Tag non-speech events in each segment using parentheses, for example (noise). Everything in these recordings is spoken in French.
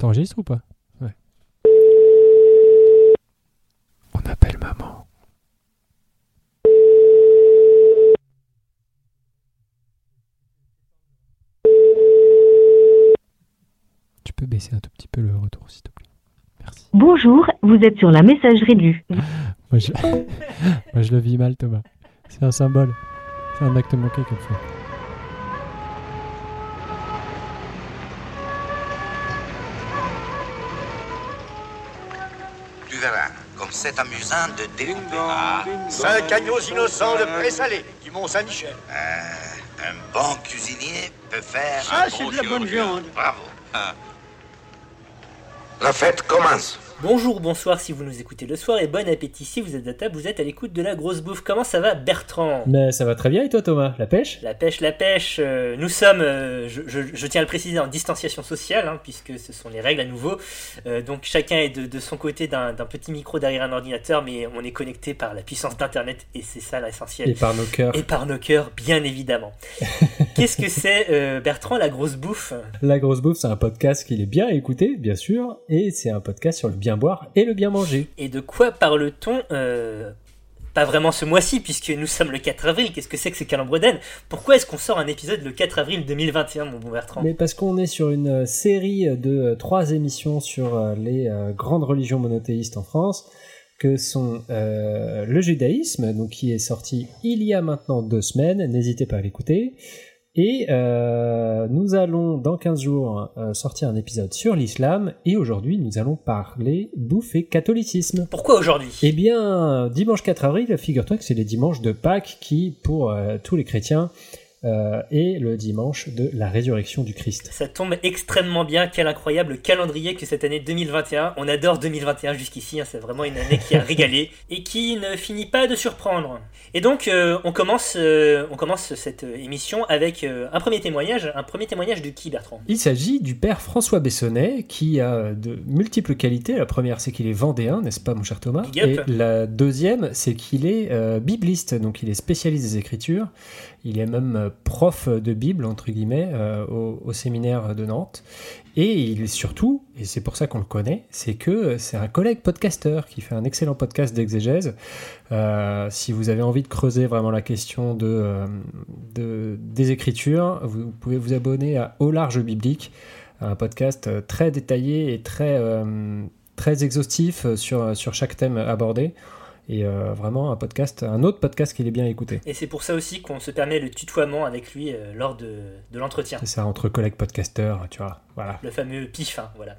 T'enregistres ou pas? Ouais. On appelle maman. Tu peux baisser un tout petit peu le retour, s'il te plaît. Merci. Bonjour, vous êtes sur la messagerie du. Moi je... (laughs) Moi, je le vis mal, Thomas. C'est un symbole. C'est un acte manqué qu'elle c'est amusant de découper. Ah, Cinq agneaux innocents de présalé du Mont-Saint-Michel. euh, un bon cuisinier peut faire Ça, un c'est bon de la bonne viande. Bravo. Ah. La fête commence. Bonjour, bonsoir si vous nous écoutez le soir et bon appétit si vous êtes à table, vous êtes à l'écoute de la grosse bouffe. Comment ça va Bertrand? Mais ça va très bien et toi, Thomas? La pêche? La pêche, la pêche, euh, nous sommes, euh, je, je- je tiens à le préciser, en distanciation sociale, hein, puisque ce sont les règles à nouveau. Euh, donc chacun est de, de son côté d'un petit micro derrière un ordinateur, mais on est connecté par la puissance d'Internet et c'est ça l'essentiel. Et par nos cœurs. Et par nos cœurs, bien évidemment. (laughs) Qu'est-ce que c'est, Bertrand, la grosse bouffe? La Grosse Bouffe, c'est un podcast qu'il est bien à écouter, bien sûr, et c'est un podcast sur le bien boire et le bien manger. Et de quoi parle-t-on euh, Pas vraiment ce mois-ci, puisque nous sommes le 4 avril. Qu'est-ce que c'est que ce calendrier Pourquoi est-ce qu'on sort un épisode le 4 avril 2021, mon bon Bertrand? Mais parce qu'on est sur une euh, série de euh, trois émissions sur les grandes religions monothéistes en France, que sont euh, le judaïsme, donc qui est sorti il y a maintenant deux semaines, n'hésitez pas à l'écouter, et euh, nous allons dans 15 jours euh, sortir un épisode sur l'islam, et aujourd'hui nous allons parler bouffe et catholicisme. Pourquoi aujourd'hui? Eh bien, dimanche 4 avril, figure-toi que c'est les dimanches de Pâques qui, pour euh, tous les chrétiens, euh, est le dimanche de la résurrection du Christ. Ça tombe extrêmement bien. Quel incroyable calendrier que cette année 2021. On adore 2021 jusqu'ici. hein, c'est vraiment une année qui a régalé (laughs) et qui ne finit pas de surprendre. Et donc, euh, on commence, euh, on commence cette émission avec un premier témoignage. Un premier témoignage de qui, Bertrand? Il s'agit du père François Bessonnet qui a de multiples qualités. La première, c'est qu'il est vendéen, n'est-ce pas, mon cher Thomas? Et la deuxième, c'est qu'il est bibliste, donc il est spécialiste des Écritures. Il est même euh, prof de Bible, entre guillemets, euh, au, séminaire de Nantes. Et il est surtout, et c'est pour ça qu'on le connaît, c'est que c'est un collègue podcasteur qui fait un excellent podcast d'exégèse. Euh, si vous avez envie de creuser vraiment la question de, euh, de- des Écritures, vous pouvez vous abonner à Au Large Biblique, un podcast euh, très détaillé et très, euh, très exhaustif euh, sur, sur chaque thème abordé. Et euh, vraiment un podcast, un autre podcast qu'il est bien écouté. Et c'est pour ça aussi qu'on se permet le tutoiement avec lui euh, lors de, de l'entretien. C'est ça, entre collègues podcasteurs, tu vois. Voilà. le fameux pif, hein, voilà.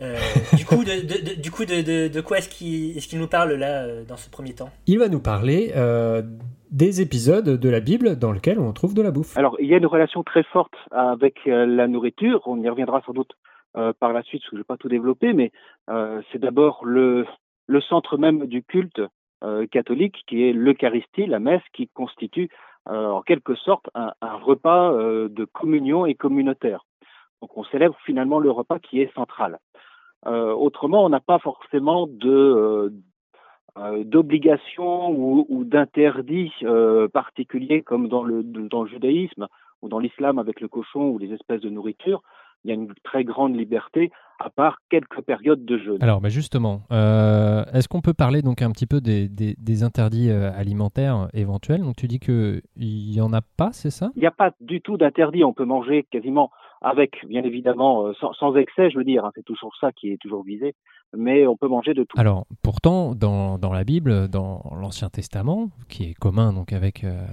Euh, du coup, de, de- de- du coup, de, de- de quoi est-ce qu'il nous parle là euh, dans ce premier temps? Il va nous parler euh, des épisodes de la Bible dans lesquels on trouve de la bouffe. Alors, il y a une relation très forte avec la nourriture. On y reviendra sans doute euh, par la suite, parce que je ne vais pas tout développer, mais euh, c'est d'abord le, le centre même du culte euh, catholique, qui est l'Eucharistie, la messe, qui constitue euh, en quelque sorte un, repas euh, de communion et communautaire. Donc, on célèbre finalement le repas qui est central. Euh, autrement, on n'a pas forcément de euh, euh, d'obligations ou, euh, particuliers comme dans le, dans le judaïsme ou dans l'islam avec le cochon ou les espèces de nourriture. Il y a une très grande liberté, à part quelques périodes de jeûne. Alors, bah justement, euh, est-ce qu'on peut parler donc un petit peu des, des- des interdits euh, alimentaires éventuels? Donc, tu dis qu'il n'y en a pas, c'est ça? Il n'y a pas du tout d'interdit. On peut manger quasiment avec, bien évidemment, euh, sans, sans excès, je veux dire. hein, c'est toujours ça qui est toujours visé. Mais on peut manger de tout. Alors, pourtant, dans, dans la Bible, dans l'Ancien Testament, qui est commun donc avec, euh,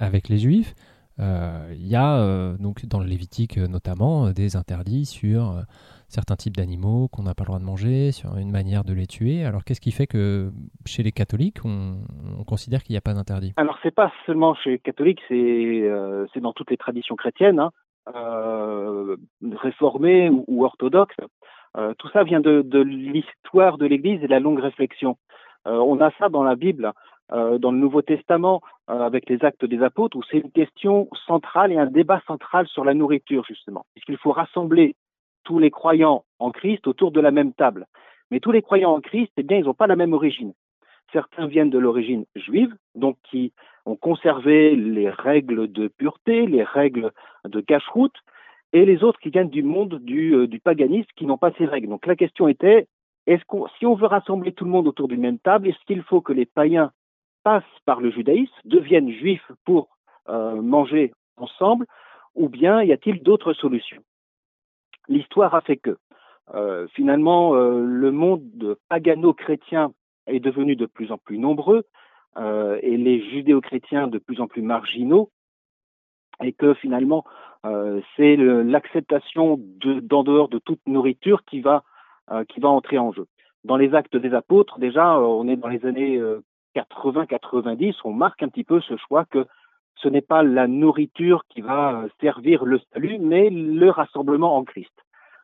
avec les Juifs, il y a euh, donc dans le Lévitique euh, notamment euh, des interdits sur euh, certains types d'animaux qu'on n'a pas le droit de manger, sur une manière de les tuer. Alors, qu'est-ce qui fait que chez les catholiques, on, on considère qu'il n'y a pas d'interdit? Alors, c'est pas seulement chez les catholiques, c'est euh, dans toutes les traditions chrétiennes, hein, euh, réformées ou, orthodoxes. Euh, tout ça vient de, l'histoire de l'Église et de la longue réflexion. Euh, on a ça dans la Bible, euh, dans le Nouveau Testament, euh, avec les actes des apôtres, où c'est une question centrale et un débat central sur la nourriture, justement. Puisqu'il faut rassembler tous les croyants en Christ autour de la même table. Mais tous les croyants en Christ, eh bien, ils n'ont pas la même origine. Certains viennent de l'origine juive, donc qui ont conservé les règles de pureté, les règles de cache-route, et les autres qui viennent du monde du, euh, du paganisme qui n'ont pas ces règles. Donc la question était, est-ce qu'on, si on veut rassembler tout le monde autour d'une même table, est-ce qu'il faut que les païens passent par le judaïsme, deviennent juifs pour euh, manger ensemble, ou bien y a-t-il d'autres solutions? L'histoire a fait que euh, finalement euh, le monde pagano-chrétien est devenu de plus en plus nombreux et les judéo-chrétiens de plus en plus marginaux, et que finalement c'est l'acceptation de- d'en dehors de toute nourriture qui va qui va entrer en jeu. Dans les actes des apôtres, déjà, on est dans les années 80-90, on marque un petit peu ce choix que ce n'est pas la nourriture qui va euh, servir le salut, mais le rassemblement en Christ.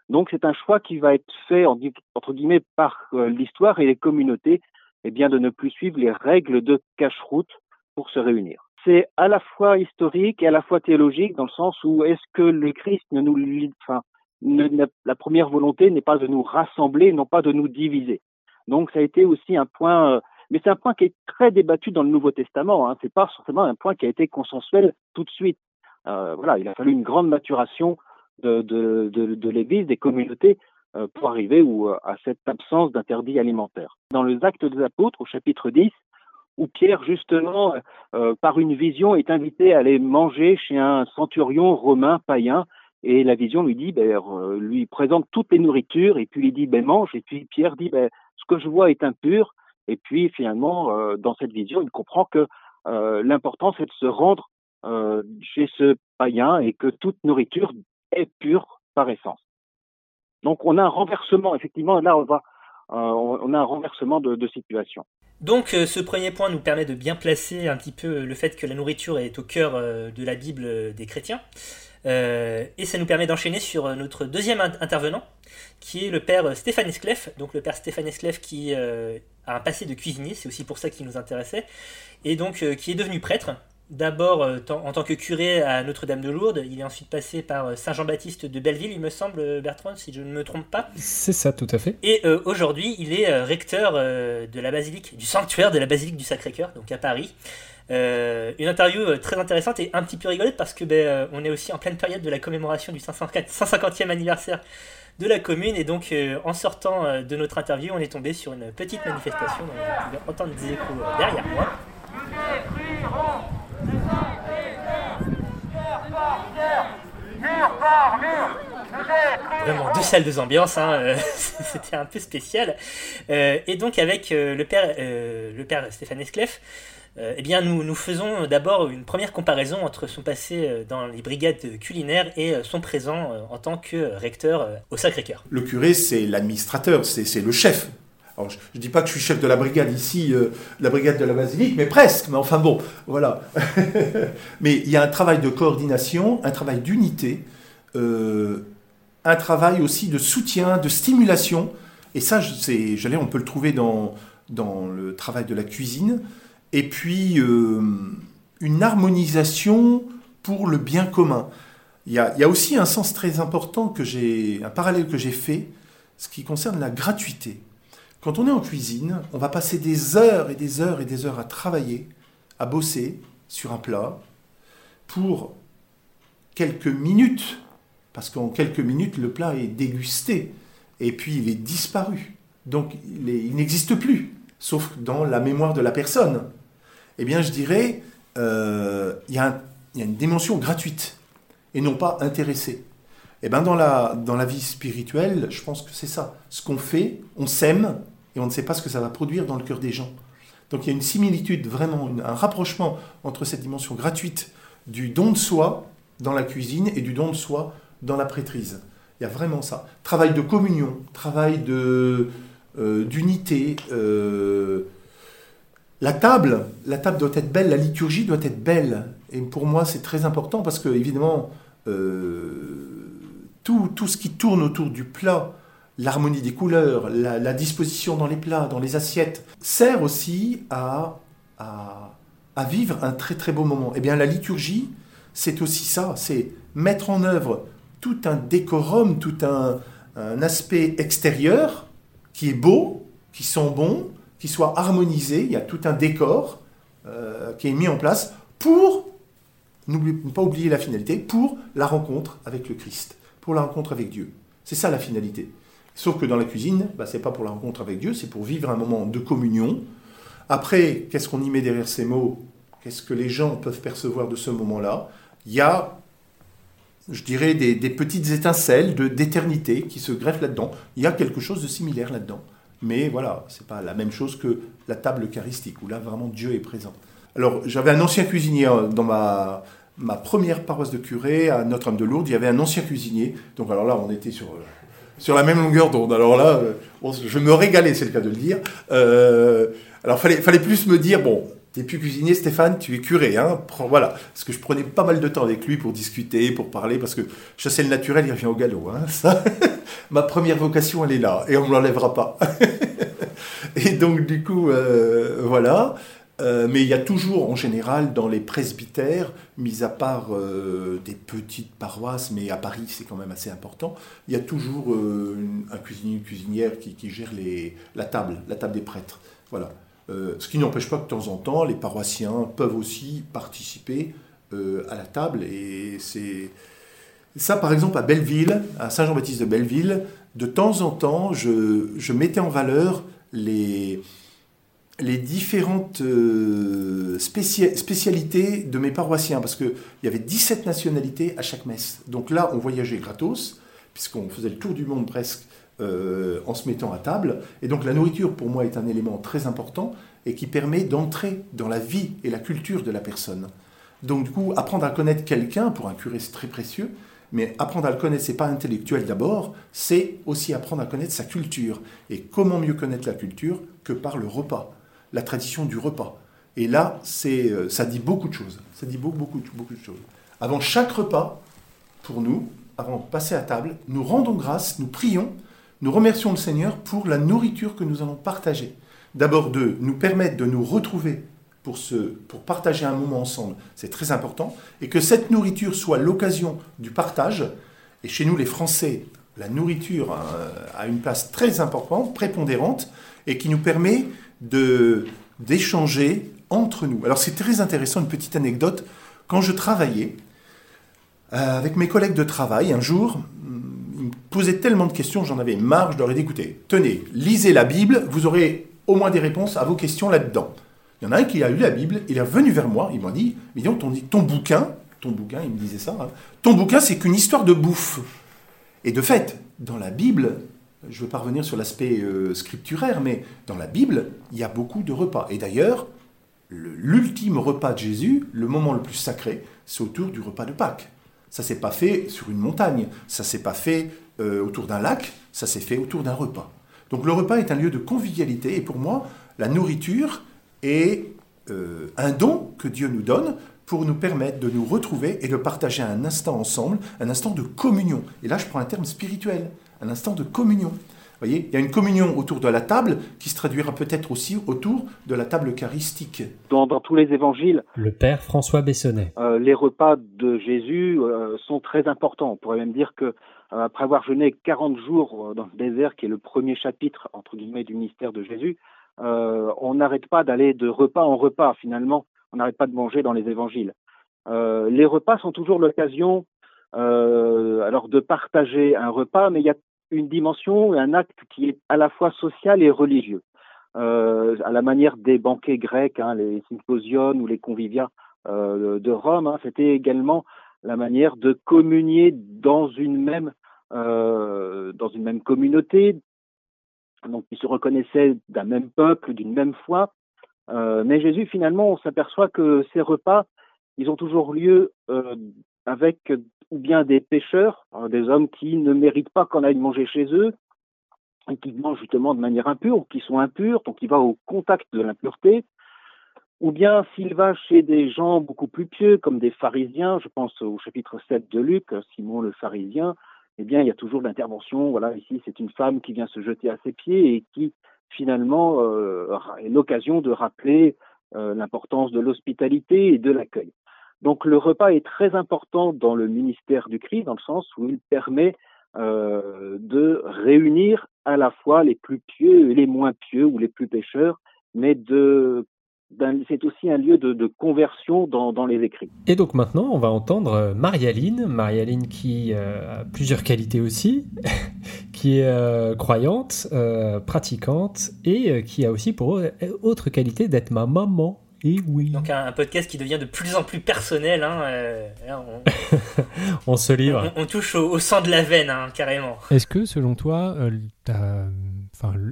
Donc c'est un choix qui va être fait entre guillemets par euh, l'histoire et les communautés, eh bien de ne plus suivre les règles de cache-route pour se réunir. C'est à la fois historique et à la fois théologique dans le sens où est-ce que le Christ ne nous, enfin, la première volonté n'est pas de nous rassembler, non pas de nous diviser. Donc ça a été aussi un point, euh, mais c'est un point qui est très débattu dans le Nouveau Testament. Hein. C'est pas forcément un point qui a été consensuel tout de suite. Euh, voilà, il a fallu une grande maturation de, l'Église, des communautés, euh, pour arriver à cette absence d'interdit alimentaire. Dans les Actes des Apôtres, au chapitre 10, où Pierre, justement, euh, par une vision, est invité à aller manger chez un centurion romain païen, et la vision lui dit, ben, lui présente toutes les nourritures, et puis il dit, ben, mange, et puis Pierre dit, ben, ce que je vois est impur, et puis finalement, euh, dans cette vision, il comprend que euh, l'important, c'est de se rendre euh, chez ce païen, et que toute nourriture est pure par essence. Donc on a un renversement, effectivement, là on va, on a un renversement de, situation. Donc ce premier point nous permet de bien placer un petit peu le fait que la nourriture est au cœur de la Bible des chrétiens. Euh, et ça nous permet d'enchaîner sur euh, notre deuxième in- intervenant, qui est le père euh, Stéphane Esclef. Donc le père Stéphane Esclef qui euh, a un passé de cuisinier, c'est aussi pour ça qu'il nous intéressait, et donc euh, qui est devenu prêtre. D'abord en tant que curé à Notre-Dame de Lourdes, il est ensuite passé par Saint-Jean-Baptiste de Belleville, il me semble, Bertrand, si je ne me trompe pas. C'est ça, tout à fait. Et aujourd'hui, il est recteur de la basilique, du sanctuaire de la basilique du Sacré-Cœur, donc à Paris. Euh, une interview euh, très intéressante et un petit peu rigolote parce que ben, euh, on est aussi en pleine période de la commémoration du 504 150e anniversaire de la commune et donc en sortant de notre interview, on est tombé sur une petite manifestation dont vous pouvez entendre des échos derrière moi. Vraiment deux salles, deux ambiances, hein, (laughs) c'était un peu spécial. Et donc avec le père, le père Stéphane Esclef, eh bien nous, nous faisons d'abord une première comparaison entre son passé euh, dans les brigades culinaires et euh, son présent euh, en tant que recteur euh, au Sacré-Cœur. Le curé, c'est l'administrateur, c'est le chef. Je ne dis pas que je suis chef de la brigade ici, euh, la brigade de la basilique, mais presque. Mais enfin bon, voilà. (laughs) mais il y a un travail de coordination, un travail d'unité, euh, un travail aussi de soutien, de stimulation. Et ça, j'allais, on peut le trouver dans, dans le travail de la cuisine. Et puis, euh, une harmonisation pour le bien commun. Il y, a, il y a aussi un sens très important que j'ai, un parallèle que j'ai fait, ce qui concerne la gratuité. Quand on est en cuisine, on va passer des heures et des heures et des heures à travailler, à bosser sur un plat, pour quelques minutes, parce qu'en quelques minutes, le plat est dégusté, et puis il est disparu. Donc il, n'existe plus, sauf dans la mémoire de la personne. Eh bien, je dirais, euh, il y, a une dimension gratuite, et non pas intéressée. Eh ben dans la, vie spirituelle, je pense que c'est ça. Ce qu'on fait, on s'aime et on ne sait pas ce que ça va produire dans le cœur des gens. Donc il y a une similitude, vraiment, un rapprochement entre cette dimension gratuite du don de soi dans la cuisine et du don de soi dans la prêtrise. Il y a vraiment ça. Travail de communion, travail euh, d'unité. euh, la table, la table doit être belle, la liturgie doit être belle. Et pour moi, c'est très important parce que, évidemment, euh, tout, tout ce qui tourne autour du plat, l'harmonie des couleurs, la, disposition dans les plats, dans les assiettes, sert aussi à, à, vivre un très très beau moment. Eh bien, la liturgie, c'est aussi ça, c'est mettre en œuvre tout un décorum, tout un aspect extérieur qui est beau, qui sent bon, qui soit harmonisé. Il y a tout un décor euh, qui est mis en place pour, ne pas oublier la finalité, pour la rencontre avec le Christ. pour la rencontre avec Dieu. C'est ça la finalité. Sauf que dans la cuisine, bah, c'est pas pour la rencontre avec Dieu, c'est pour vivre un moment de communion. Après, qu'est-ce qu'on y met derrière ces mots? Qu'est-ce que les gens peuvent percevoir de ce moment-là? Il y a, je dirais, des, petites étincelles d'éternité qui se greffent là-dedans. Il y a quelque chose de similaire là-dedans. Mais voilà, c'est pas la même chose que la table eucharistique, où là, vraiment, Dieu est présent. Alors, j'avais un ancien cuisinier euh, dans ma, ma première paroisse de curé à Notre-Dame de Lourdes. Il y avait un ancien cuisinier. Donc, alors là, on était sur, euh, sur la même longueur d'onde. Alors là, euh, je me régalais, c'est le cas de le dire. Alors, fallait, fallait plus me dire, bon, t'es plus cuisinier, Stéphane, tu es curé, hein. Voilà. Parce que je prenais pas mal de temps avec lui pour discuter, pour parler, parce que chasser le naturel, il revient au galop, hein. (laughs) Ça, ma première vocation, elle est là, et on me l'enlèvera pas. (laughs) et donc, du coup, euh, voilà. Euh, mais il y a toujours, en général, dans les presbytères, mis à part euh, des petites paroisses, mais à Paris, c'est quand même assez important, il y a toujours une- un cuisinier, une cuisinière qui, gère la table, la table des prêtres. Voilà. Euh, ce qui n'empêche pas que de temps en temps, les paroissiens peuvent aussi participer euh, à la table. Et c'est ça, par exemple, à Belleville, à Saint-Jean-Baptiste de Belleville, de temps en temps, je, mettais en valeur les, différentes euh, spécia- spécialités de mes paroissiens, parce qu'il y avait 17 nationalités à chaque messe. Donc là, on voyageait gratos, puisqu'on faisait le tour du monde presque euh, en se mettant à table. Et donc la nourriture, pour moi, est un élément très important et qui permet d'entrer dans la vie et la culture de la personne. Donc du coup, apprendre à connaître quelqu'un, pour un curé, c'est très précieux, mais apprendre à le connaître, c'est pas intellectuel d'abord, c'est aussi apprendre à connaître sa culture. Et comment mieux connaître la culture que par le repas, la tradition du repas. Et là, c'est, euh, ça dit beaucoup de choses. Ça dit beaucoup, beaucoup, beaucoup de choses. Avant chaque repas, pour nous, avant de passer à table, nous rendons grâce, nous prions, nous remercions le Seigneur pour la nourriture que nous allons partager. D'abord de nous permettre de nous retrouver pour, partager un moment ensemble, c'est très important, et que cette nourriture soit l'occasion du partage. Et chez nous, les Français, la nourriture a, a une place très importante, prépondérante, et qui nous permet d'échanger entre nous. Alors c'est très intéressant, une petite anecdote. Quand je travaillais, euh, avec mes collègues de travail, un jour, posaient tellement de questions, j'en avais marre, je leur ai tenez, lisez la Bible, vous aurez au moins des réponses à vos questions là-dedans. Il y en a un qui a lu la Bible, il est revenu vers moi, il m'a dit, mais donc ton, ton bouquin, ton bouquin, il me disait ça, hein, ton bouquin c'est qu'une histoire de bouffe. Et de fait, dans la Bible, je ne veux pas revenir sur l'aspect euh, scripturaire, mais dans la Bible, il y a beaucoup de repas. Et d'ailleurs, le- l'ultime repas de Jésus, le moment le plus sacré, c'est autour du repas de Pâques. Ça s'est pas fait sur une montagne, ça s'est pas fait euh, autour d'un lac, ça s'est fait autour d'un repas. Donc le repas est un lieu de convivialité et pour moi, la nourriture est euh, un don que Dieu nous donne pour nous permettre de nous retrouver et de partager un instant ensemble, un instant de communion. Et là, je prends un terme spirituel, un instant de communion. Vous voyez, il y a une communion autour de la table qui se traduira peut-être aussi autour de la table eucharistique. Dans, dans tous les évangiles, Le père François Bessonnet. euh, les repas de Jésus euh, sont très importants. On pourrait même dire que euh, après avoir jeûné 40 jours dans le désert, qui est le premier chapitre entre guillemets du ministère de Jésus, euh, on n'arrête pas d'aller de repas en repas finalement. On n'arrête pas de manger dans les évangiles. Euh, les repas sont toujours l'occasion euh, alors de partager un repas, mais il y a une dimension un acte qui est à la fois social et religieux. Euh, à la manière des banquets grecs, hein, les symposiums ou les conviviats euh, de Rome, hein, c'était également la manière de communier dans une même euh, dans une même communauté, donc ils se reconnaissaient d'un même peuple, d'une même foi. Euh, mais Jésus, finalement, on s'aperçoit que ces repas, ils ont toujours lieu avec ou bien des pécheurs, hein, des hommes qui ne méritent pas qu'on aille manger chez eux, et qui mangent justement de manière impure, ou qui sont impurs, donc il va au contact de l'impureté, ou bien s'il va chez des gens beaucoup plus pieux, comme des pharisiens, je pense au chapitre 7 de Luc, Simon le pharisien, eh bien il y a toujours l'intervention, voilà, ici c'est une femme qui vient se jeter à ses pieds et qui finalement euh, est l'occasion de rappeler euh, l'importance de l'hospitalité et de l'accueil. Donc le repas est très important dans le ministère du Christ, dans le sens où il permet euh, de réunir à la fois les plus pieux et les moins pieux ou les plus pécheurs, mais de c'est aussi un lieu de, conversion dans, les écrits. Et donc maintenant, on va entendre euh, Marialine, Marialine qui euh, a plusieurs qualités aussi, (laughs) qui est croyante, pratiquante et qui a aussi pour autre qualité d'être ma maman. Et oui. Donc un, podcast qui devient de plus en plus personnel. Hein, (laughs) on... se livre. On, touche au, sang de la veine, hein, carrément. Est-ce que selon toi,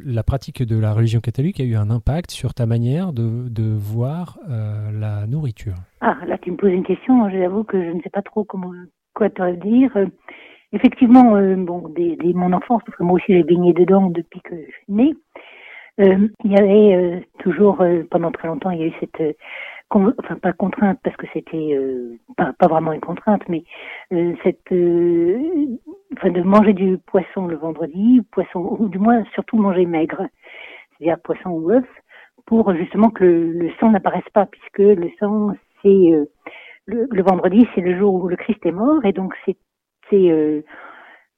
la pratique de la religion catholique a eu un impact sur ta manière de, de voir euh, la nourriture? Ah, là tu me poses une question, j'avoue que je ne sais pas trop comment, quoi te dire. Euh, effectivement, euh, bon, dès, mon enfance, parce que moi aussi j'ai baigné dedans depuis que je suis née, il y avait toujours, pendant très longtemps, il y a eu cette enfin pas contrainte parce que c'était euh, pas, vraiment une contrainte, mais euh, cette, euh, enfin de manger du poisson le vendredi, poisson ou du moins surtout manger maigre, c'est-à-dire poisson ou œuf, pour justement que le, sang n'apparaisse pas, puisque le sang c'est le, vendredi c'est le jour où le Christ est mort et donc c'est c'est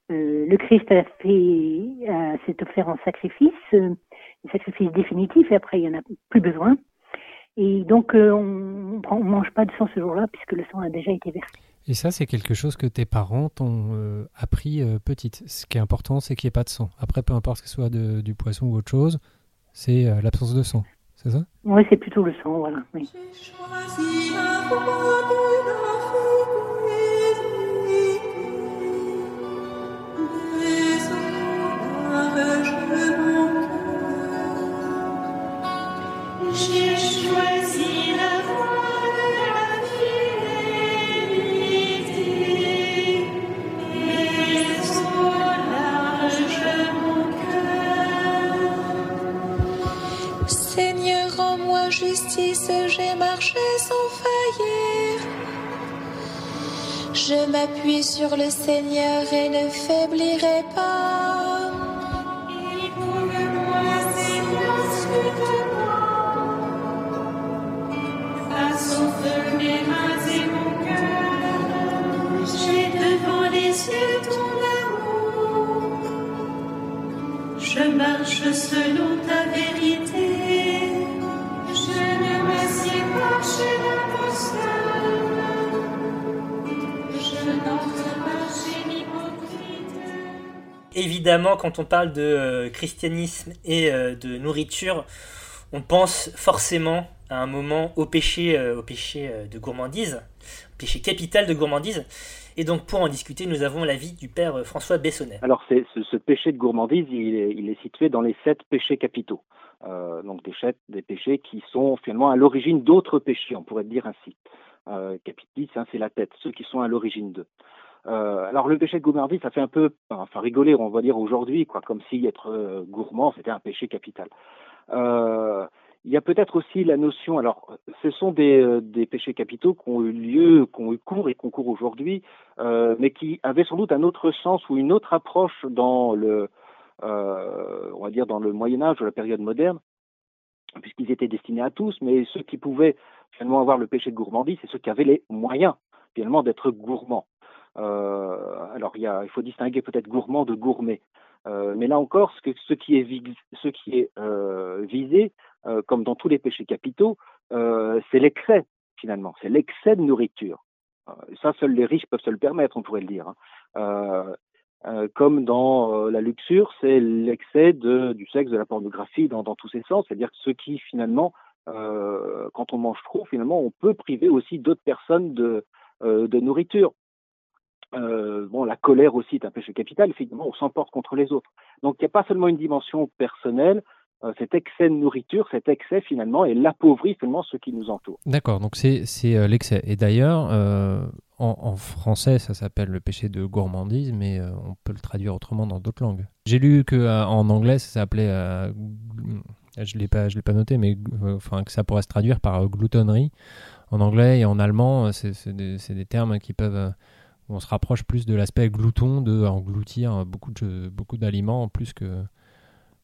le Christ a fait s'est offert en sacrifice, un sacrifice définitif et après il y en a plus besoin. Et donc, euh, on ne mange pas de sang ce jour-là puisque le sang a déjà été versé. Et ça, c'est quelque chose que tes parents t'ont euh, appris euh, petite. Ce qui est important, c'est qu'il n'y ait pas de sang. Après, peu importe que ce soit du poisson ou autre chose, c'est l'absence de sang. C'est ça? Oui, c'est plutôt le sang, voilà. Oui. j'ai marché sans Je m'appuie sur le Seigneur et ne faiblirai pas. Évidemment, quand on parle de euh, christianisme et euh, de nourriture, on pense forcément à un moment au péché, euh, au péché de gourmandise, péché capital de gourmandise. Et donc, pour en discuter, nous avons l'avis du père François Bessonnet. Alors, ce, péché de gourmandise, il est, situé dans les sept péchés capitaux. donc, des, péchés qui sont finalement à l'origine d'autres péchés, on pourrait dire ainsi. Euh, capitis, hein, c'est la tête, ceux qui sont à l'origine d'eux. Euh, alors le péché de gourmandise, ça fait un peu, enfin rigoler, on va dire aujourd'hui, quoi, comme si être euh, gourmand c'était un péché capital. Euh, il y a peut-être aussi la notion, alors ce sont des, des, péchés capitaux qui ont eu lieu, qui ont eu cours et qui cours aujourd'hui, mais qui avaient sans doute un autre sens ou une autre approche dans le, on va dire dans le Moyen Âge ou la période moderne, puisqu'ils étaient destinés à tous, mais ceux qui pouvaient finalement avoir le péché de gourmandise, c'est ceux qui avaient les moyens finalement d'être gourmands. Euh, alors il, faut distinguer peut-être gourmand de gourmet. Euh, mais là encore, ce, qui est, euh, visé, comme dans tous les péchés capitaux, c'est l'excès finalement, c'est l'excès de nourriture. ça, seuls les riches peuvent se le permettre, on pourrait le dire. Hein. comme dans la luxure, c'est l'excès du sexe, de la pornographie dans, tous ses sens, c'est-à-dire ceux qui finalement, quand on mange trop, finalement, on peut priver aussi d'autres personnes de, nourriture. Euh, bon, la colère aussi est un péché capital, finalement, on s'emporte contre les autres. Donc, il n'y a pas seulement une dimension personnelle, euh, cet excès de nourriture, cet excès, finalement, et l'appauvrit finalement ceux qui nous entourent. D'accord, donc c'est euh, l'excès. Et d'ailleurs, en, français, ça s'appelle le péché de gourmandise, mais on peut le traduire autrement dans d'autres langues. J'ai lu qu'en anglais, ça s'appelait je ne l'ai pas, noté, mais enfin, que ça pourrait se traduire par gloutonnerie en anglais et en allemand. C'est des, des, termes qui peuvent on se rapproche plus de l'aspect glouton, de engloutir beaucoup de beaucoup d'aliments plus que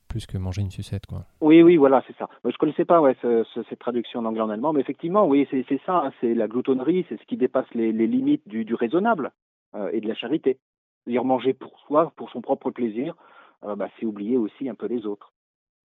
plus que manger une sucette quoi. Oui oui voilà c'est ça. Je connaissais pas ouais cette traduction en anglais en allemand mais effectivement oui c'est ça hein, c'est la gloutonnerie c'est ce qui dépasse les, limites du, raisonnable euh, et de la charité. Dire manger pour soi pour son propre plaisir euh, bah, c'est oublier aussi un peu les autres.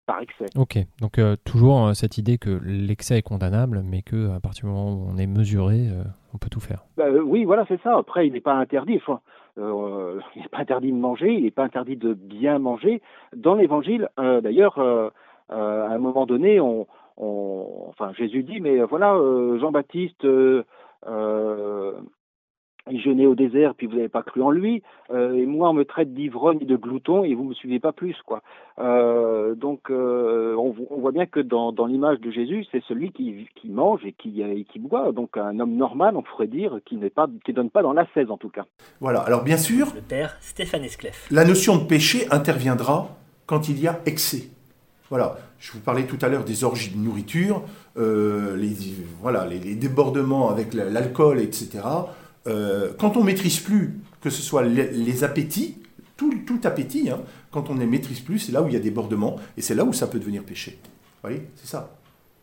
par excès. Ok, donc euh, toujours cette idée que l'excès est condamnable, mais que à partir du moment où on est mesuré, on peut tout faire. Bah, oui, voilà, c'est ça. Après, il n'est pas interdit. Enfin, euh, (laughs) il n'est pas interdit de manger, il n'est pas interdit de bien manger. Dans l'Évangile, euh, d'ailleurs, euh, à un moment donné, on, enfin, Jésus dit, mais voilà, Jean-Baptiste, il jeûnait au désert, puis vous n'avez pas cru en lui. Euh, et moi, on me traite d'ivrogne et de glouton, et vous me suivez pas plus, quoi. Euh, donc, euh, on, vo- on voit bien que dans, dans l'image de Jésus, c'est celui qui, qui mange et qui, et qui boit. Donc, un homme normal, on pourrait dire, qui n'est pas, qui donne pas dans la 16 en tout cas. Voilà. Alors bien sûr, Le père Stéphane Esclef. la notion de péché interviendra quand il y a excès. Voilà, je vous parlais tout à l'heure des orgies de nourriture, euh, les, voilà, les, les débordements avec la- l'alcool, etc. Euh, quand on maîtrise plus, que ce soit les, appétits, tout, appétit, hein, quand on ne les maîtrise plus, c'est là où il y a débordement, et c'est là où ça peut devenir péché. Vous voyez, c'est ça.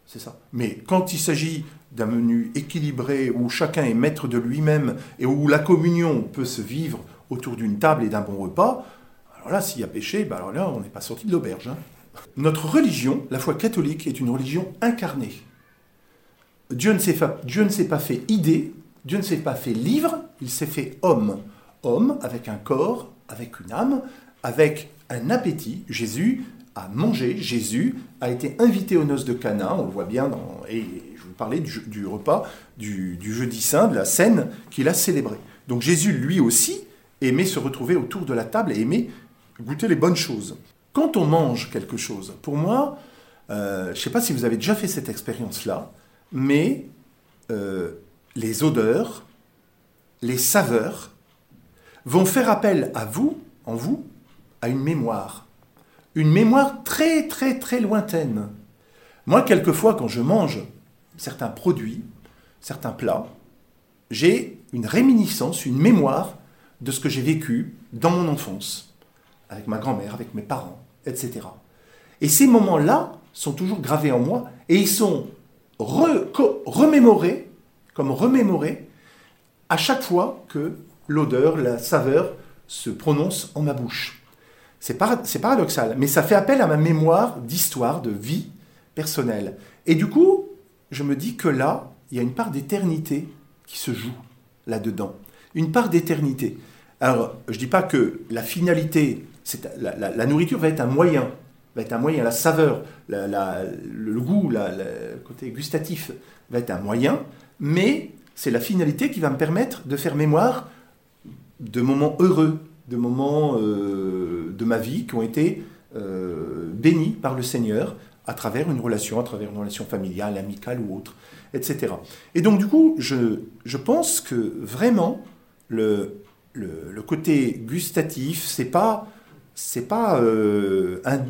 C'est ça. Mais quand il s'agit d'un menu équilibré où chacun est maître de lui-même et où la communion peut se vivre autour d'une table et d'un bon repas, alors là, s'il y a péché, ben alors là, on n'est pas sorti de l'auberge. hein. Notre religion, la foi catholique, est une religion incarnée. Dieu ne s'est pas fait idée, Dieu ne s'est pas fait livre, il s'est fait homme. Homme avec un corps, avec une âme, avec un appétit. Jésus a mangé, Jésus a été invité aux noces de Cana, on le voit bien dans... Et je vous parlais du, repas du, du jeudi saint, de la scène qu'il a célébrée. Donc Jésus, lui aussi, aimait se retrouver autour de la table et aimait goûter les bonnes choses. Quand on mange quelque chose, pour moi, euh, je ne sais pas si vous avez déjà fait cette expérience-là, mais euh, les odeurs, les saveurs vont faire appel à vous, en vous, à une mémoire. Une mémoire très très très lointaine. Moi, quelquefois, quand je mange certains produits, certains plats, j'ai une réminiscence, une mémoire de ce que j'ai vécu dans mon enfance, avec ma grand-mère, avec mes parents, etc. Et ces moments-là sont toujours gravés en moi et ils sont remémorés, comme remémorés, à chaque fois que l'odeur, la saveur se prononce en ma bouche. C'est para- c'est paradoxal, mais ça fait appel à ma mémoire d'histoire, de vie personnelle. Et du coup, je me dis que là, il y a une part d'éternité qui se joue là-dedans. Une part d'éternité. Alors, je ne dis pas que la finalité, la, la- nourriture va être un moyen, va être un moyen, la saveur, le goût, le côté gustatif va être un moyen, mais c'est la finalité qui va me permettre de faire mémoire de moments heureux, de moments euh, de ma vie qui ont été euh, bénis par le Seigneur à travers une relation, à travers une relation familiale, amicale ou autre, etc. Et donc du coup, je, je pense que vraiment, le, le, côté gustatif, c'est pas, c'est pas euh, un-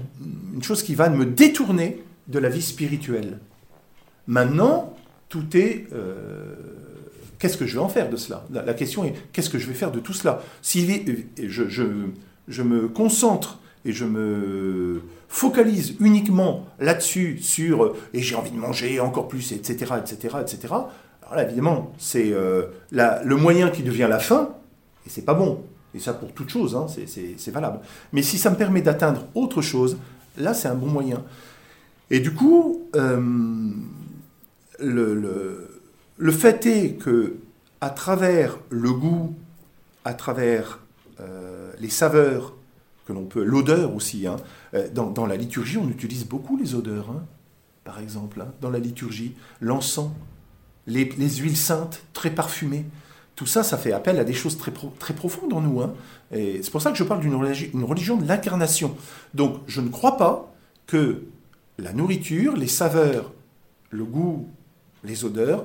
une chose qui va me détourner de la vie spirituelle. Maintenant, tout est... euh, qu'est-ce que je vais en faire de cela? La, question est, qu'est-ce que je vais faire de tout cela? Si je, je, me concentre et je me focalise uniquement là-dessus, sur et j'ai envie de manger encore plus, etc., etc., etc. Alors là, évidemment, c'est euh, le moyen qui devient la fin, et c'est pas bon. Et ça pour toute chose, hein, c'est valable. Mais si ça me permet d'atteindre autre chose, là, c'est un bon moyen. Et du coup, euh, le, le- le fait est que, à travers le goût, à travers euh, les saveurs, que l'on peut, l'odeur aussi, hein, euh, dans, dans la liturgie, on utilise beaucoup les odeurs, hein, par exemple, hein, dans la liturgie, l'encens, les, les huiles saintes très parfumées. Tout ça, ça fait appel à des choses très, pro- très profondes en nous. hein. Et c'est pour ça que je parle d'une religi- une religion de l'incarnation. Donc, je ne crois pas que la nourriture, les saveurs, le goût, les odeurs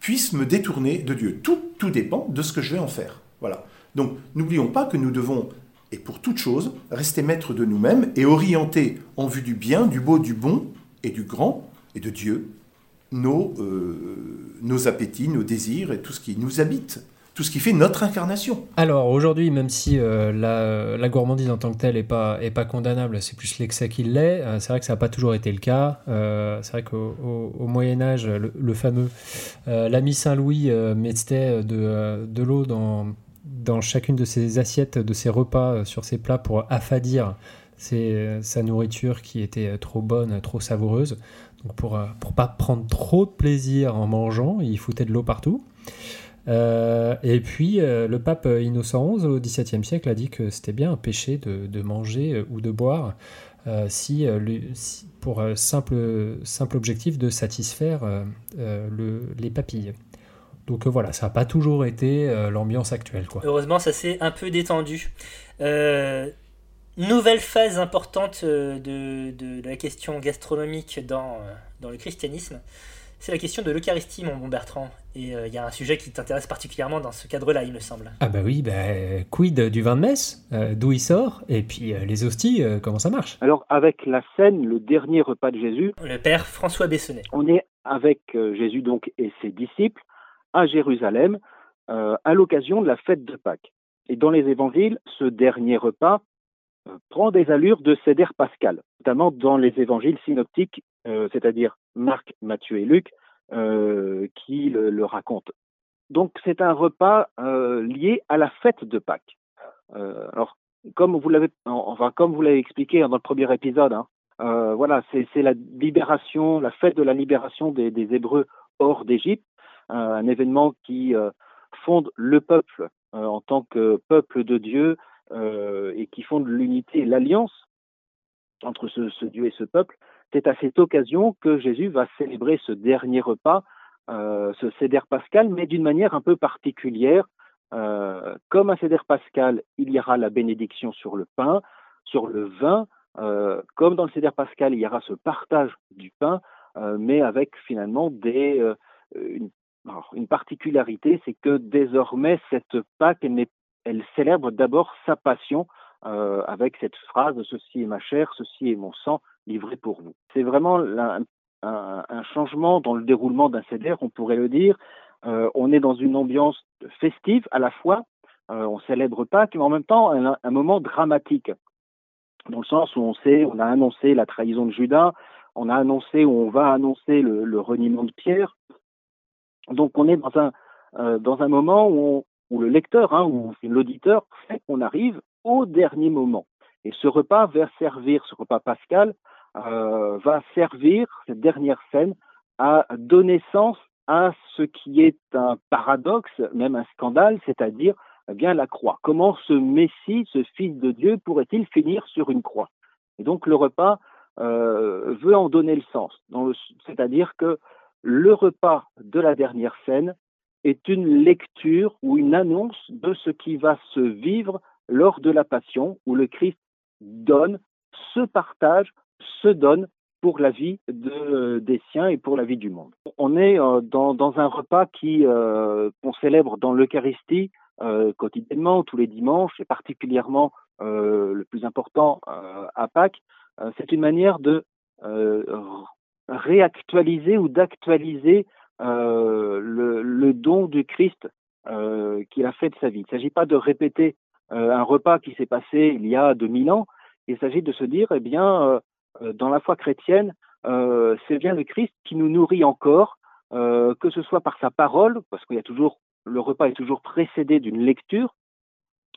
puissent me détourner de Dieu. Tout, tout dépend de ce que je vais en faire. Voilà. Donc, n'oublions pas que nous devons, et pour toute chose, rester maîtres de nous-mêmes et orienter en vue du bien, du beau, du bon et du grand et de Dieu nos, euh, nos appétits, nos désirs et tout ce qui nous habite, tout ce qui fait notre incarnation. Alors aujourd'hui, même si euh, la, gourmandise en tant que telle n'est pas, est pas condamnable, c'est plus l'excès qui l'est, euh, c'est vrai que ça n'a pas toujours été le cas. Euh, c'est vrai qu'au au, au Moyen Âge, le, fameux l'ami Saint-Louis mettait de, de l'eau dans, dans chacune de ses assiettes, de ses repas, sur ses plats pour affadir sa nourriture qui était trop bonne, trop savoureuse. Donc pour pour pas prendre trop de plaisir en mangeant, il foutait de l'eau partout. Euh, et puis euh, le pape Innocent XI au XVIIe siècle a dit que c'était bien un péché de, manger euh, ou de boire si, pour simple, simple objectif de satisfaire le- les papilles. Donc voilà, ça n'a pas toujours été l'ambiance actuelle. Heureusement, ça s'est un peu détendu. Nouvelle phase importante de, la question gastronomique dans le christianisme, c'est la question de l'Eucharistie, mon bon Bertrand. Et euh, il y a un sujet qui t'intéresse particulièrement dans ce cadre-là, il me semble. Ah bah oui, bah, quid du vin de messe, euh, d'où il sort, et puis euh, les hosties, euh, comment ça marche? Alors, avec la scène, le dernier repas de Jésus, Le père François Bessonnet. on est avec euh, Jésus donc et ses disciples à Jérusalem euh, à l'occasion de la fête de Pâques. Et dans les évangiles, ce dernier repas euh, prend des allures de Seder pascal, notamment dans les évangiles synoptiques, c'est-à-dire Marc, Matthieu et Luc, euh, qui le, racontent. Donc c'est un repas euh, lié à la fête de Pâques. Euh, alors comme vous l'avez, expliqué dans le premier épisode, hein, euh, voilà, c'est la libération, la fête de la libération des, Hébreux hors d'Égypte, euh, un événement qui euh, fonde le peuple euh, en tant que peuple de Dieu euh, et qui fonde l'unité et l'alliance entre ce Dieu et ce peuple. C'est à cette occasion que Jésus va célébrer ce dernier repas, euh, ce Seder pascal, mais d'une manière un peu particulière. Euh, comme un Seder pascal, il y aura la bénédiction sur le pain, sur le vin. Euh, comme dans le Seder pascal, il y aura ce partage du pain, mais avec finalement une, particularité, c'est que désormais, cette Pâque, elle, célèbre d'abord sa passion avec cette phrase Ceci est ma chair, ceci est mon sang livré pour vous. C'est vraiment un, changement dans le déroulement d'un Seder, on pourrait le dire. Euh, on est dans une ambiance festive à la fois, euh, on célèbre Pâques, mais en même temps un, moment dramatique, dans le sens où on sait, on a annoncé la trahison de Judas, on a annoncé, ou on va annoncer le, reniement de Pierre. Donc on est dans un, euh, dans un moment où, le lecteur, hein, où l'auditeur sait qu'on arrive au dernier moment. Et ce repas va servir, ce repas pascal, euh, va servir, cette dernière scène, à donner sens à ce qui est un paradoxe, même un scandale, c'est-à-dire eh bien la croix. Comment ce Messie, ce Fils de Dieu, pourrait-il finir sur une croix? Et donc le repas euh, veut en donner le sens, c'est-à-dire que le repas de la dernière scène est une lecture ou une annonce de ce qui va se vivre lors de la passion, où le Christ donne, se partage, se donne pour la vie de- des siens et pour la vie du monde. On est euh, dans, un repas qui euh, qu'on célèbre dans l'Eucharistie euh, quotidiennement, tous les dimanches, et particulièrement euh, le plus important euh, à Pâques. Euh, c'est une manière de euh, réactualiser ou d'actualiser euh, le, le don du Christ euh, qu'il a fait de sa vie. Il ne s'agit pas de répéter euh, un repas qui s'est passé il y a 2000 ans. Il s'agit de se dire, eh bien, euh, euh, dans la foi chrétienne, euh, c'est bien le Christ qui nous nourrit encore, euh, que ce soit par sa parole, parce qu'il y a toujours le repas est toujours précédé d'une lecture,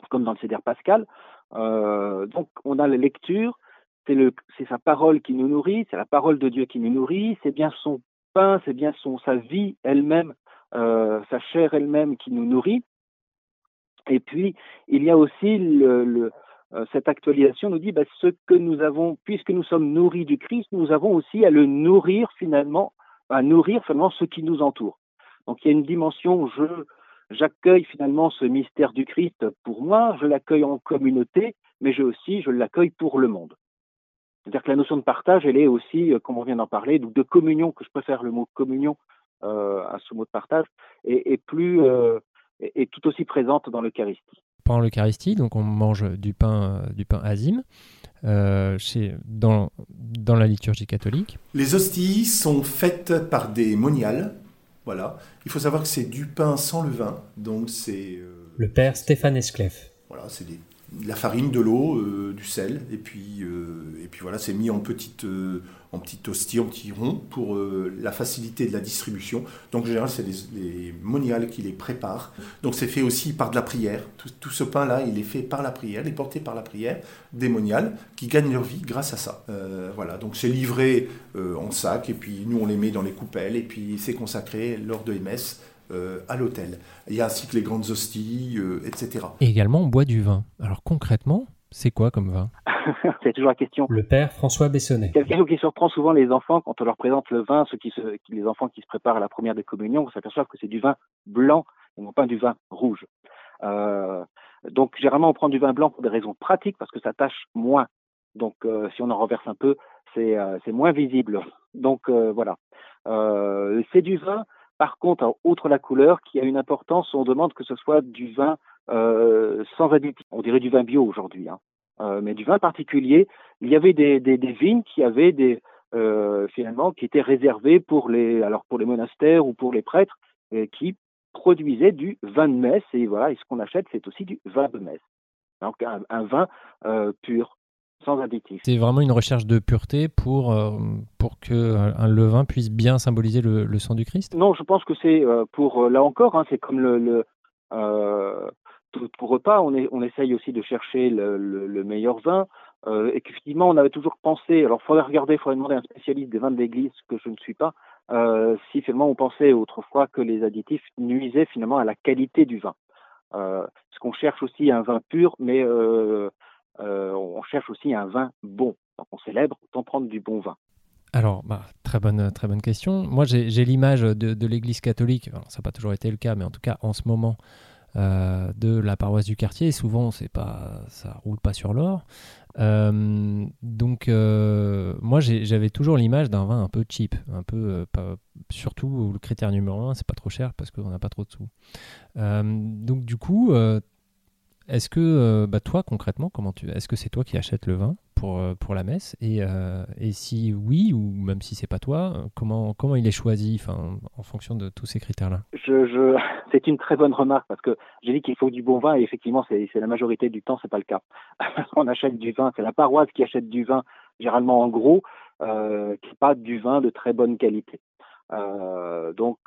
comme dans le Cédère pascal. Euh, donc, on a la lecture, c'est sa parole qui nous nourrit, c'est la parole de Dieu qui nous nourrit, c'est bien son pain, c'est bien sa vie elle-même, euh, sa chair elle-même qui nous nourrit. Et puis, il y a aussi le, euh, cette actualisation nous dit bah, ce que nous avons, puisque nous sommes nourris du Christ, nous avons aussi à le nourrir finalement, à nourrir finalement ce qui nous entoure. Donc il y a une dimension, je, j'accueille finalement ce mystère du Christ pour moi, je l'accueille en communauté, mais je aussi, je l'accueille pour le monde. C'est-à-dire que la notion de partage, elle est aussi, euh, comme on vient d'en parler, donc de communion, que je préfère le mot communion euh, à ce mot de partage, est, plus, euh, est tout aussi présente dans l'Eucharistie. Pendant l'Eucharistie, donc on mange du pain, euh, du pain azime euh, chez, dans, dans la liturgie catholique. Les hosties sont faites par des moniales. Voilà. Il faut savoir que c'est du pain sans levain. Donc c'est. euh, Le père Stéphane Esclef. Voilà, c'est des la farine, de l'eau, euh, du sel, et puis, et puis voilà, c'est mis en petite, en petite hostie, en petits ronds pour la facilité de la distribution. Donc en général, c'est les, les, moniales qui les préparent. Donc c'est fait aussi par de la prière. Tout, tout ce pain-là, il est fait par la prière, il est porté par la prière des moniales qui gagnent leur vie grâce à ça. voilà, donc c'est livré en sac, et puis nous on les met dans les coupelles, et puis c'est consacré lors de MS euh, à l'hôtel. Il y a ainsi que les grandes hosties, euh, etc. Et également, on boit du vin. Alors concrètement, c'est quoi comme vin? (laughs) C'est toujours la question. Le père François Bessonnet. Quelque chose qui surprend souvent les enfants quand on leur présente le vin, ceux qui se, les enfants qui se préparent à la première des communions, on s'aperçoit que c'est du vin blanc et non pas du vin rouge. Euh, donc généralement on prend du vin blanc pour des raisons pratiques parce que ça tâche moins. Donc si on en renverse un peu, c'est moins visible. Donc voilà. c'est du vin par contre, outre la couleur, qui a une importance, on demande que ce soit du vin euh, sans additifs. On dirait du vin bio aujourd'hui, hein. euh, mais du vin particulier. Il y avait des, vignes qui avaient des euh, finalement qui étaient réservées pour les alors pour les monastères ou pour les prêtres qui produisaient du vin de messe et voilà. Et ce qu'on achète, c'est aussi du vin de messe. Donc un vin pur sans additifs. C'est vraiment une recherche de pureté pour, euh, pour que euh, un levain puisse bien symboliser le, le sang du Christ? Non, je pense que c'est euh, pour, là encore, hein, c'est comme le, le tout, pour repas, on, est, on essaye aussi de chercher le, le meilleur vin. et qu'effectivement, on avait toujours pensé, alors il faudrait regarder, il faudrait demander à un spécialiste des vins de l'église, que je ne suis pas, si finalement on pensait autrefois que les additifs nuisaient finalement à la qualité du vin. parce qu'on cherche aussi un vin pur, mais euh, on cherche aussi un vin bon. Donc on célèbre, autant prendre du bon vin. Alors, bah, très, bonne, très bonne question. Moi, j'ai l'image de, l'Église catholique, ça n'a pas toujours été le cas, mais en tout cas en ce moment, euh, de la paroisse du quartier. Souvent, c'est pas, ça roule pas sur l'or. Euh, donc, moi, j'avais toujours l'image d'un vin un peu cheap, un peu, surtout le critère numéro un, c'est pas trop cher parce qu'on n'a pas trop de sous. donc, du coup, est-ce que, euh, bah, toi, concrètement, comment tu, est-ce que c'est toi qui achètes le vin pour, euh, pour la messe et, euh, et si oui, ou même si c'est pas toi, comment, comment il est choisi en fonction de tous ces critères-là? Je, je... (laughs) C'est une très bonne remarque parce que j'ai dit qu'il faut du bon vin et effectivement, c'est, la majorité du temps, c'est pas le cas. (laughs) On achète du vin, c'est la paroisse qui achète du vin, généralement en gros, qui n'est pas du vin de très bonne qualité. donc,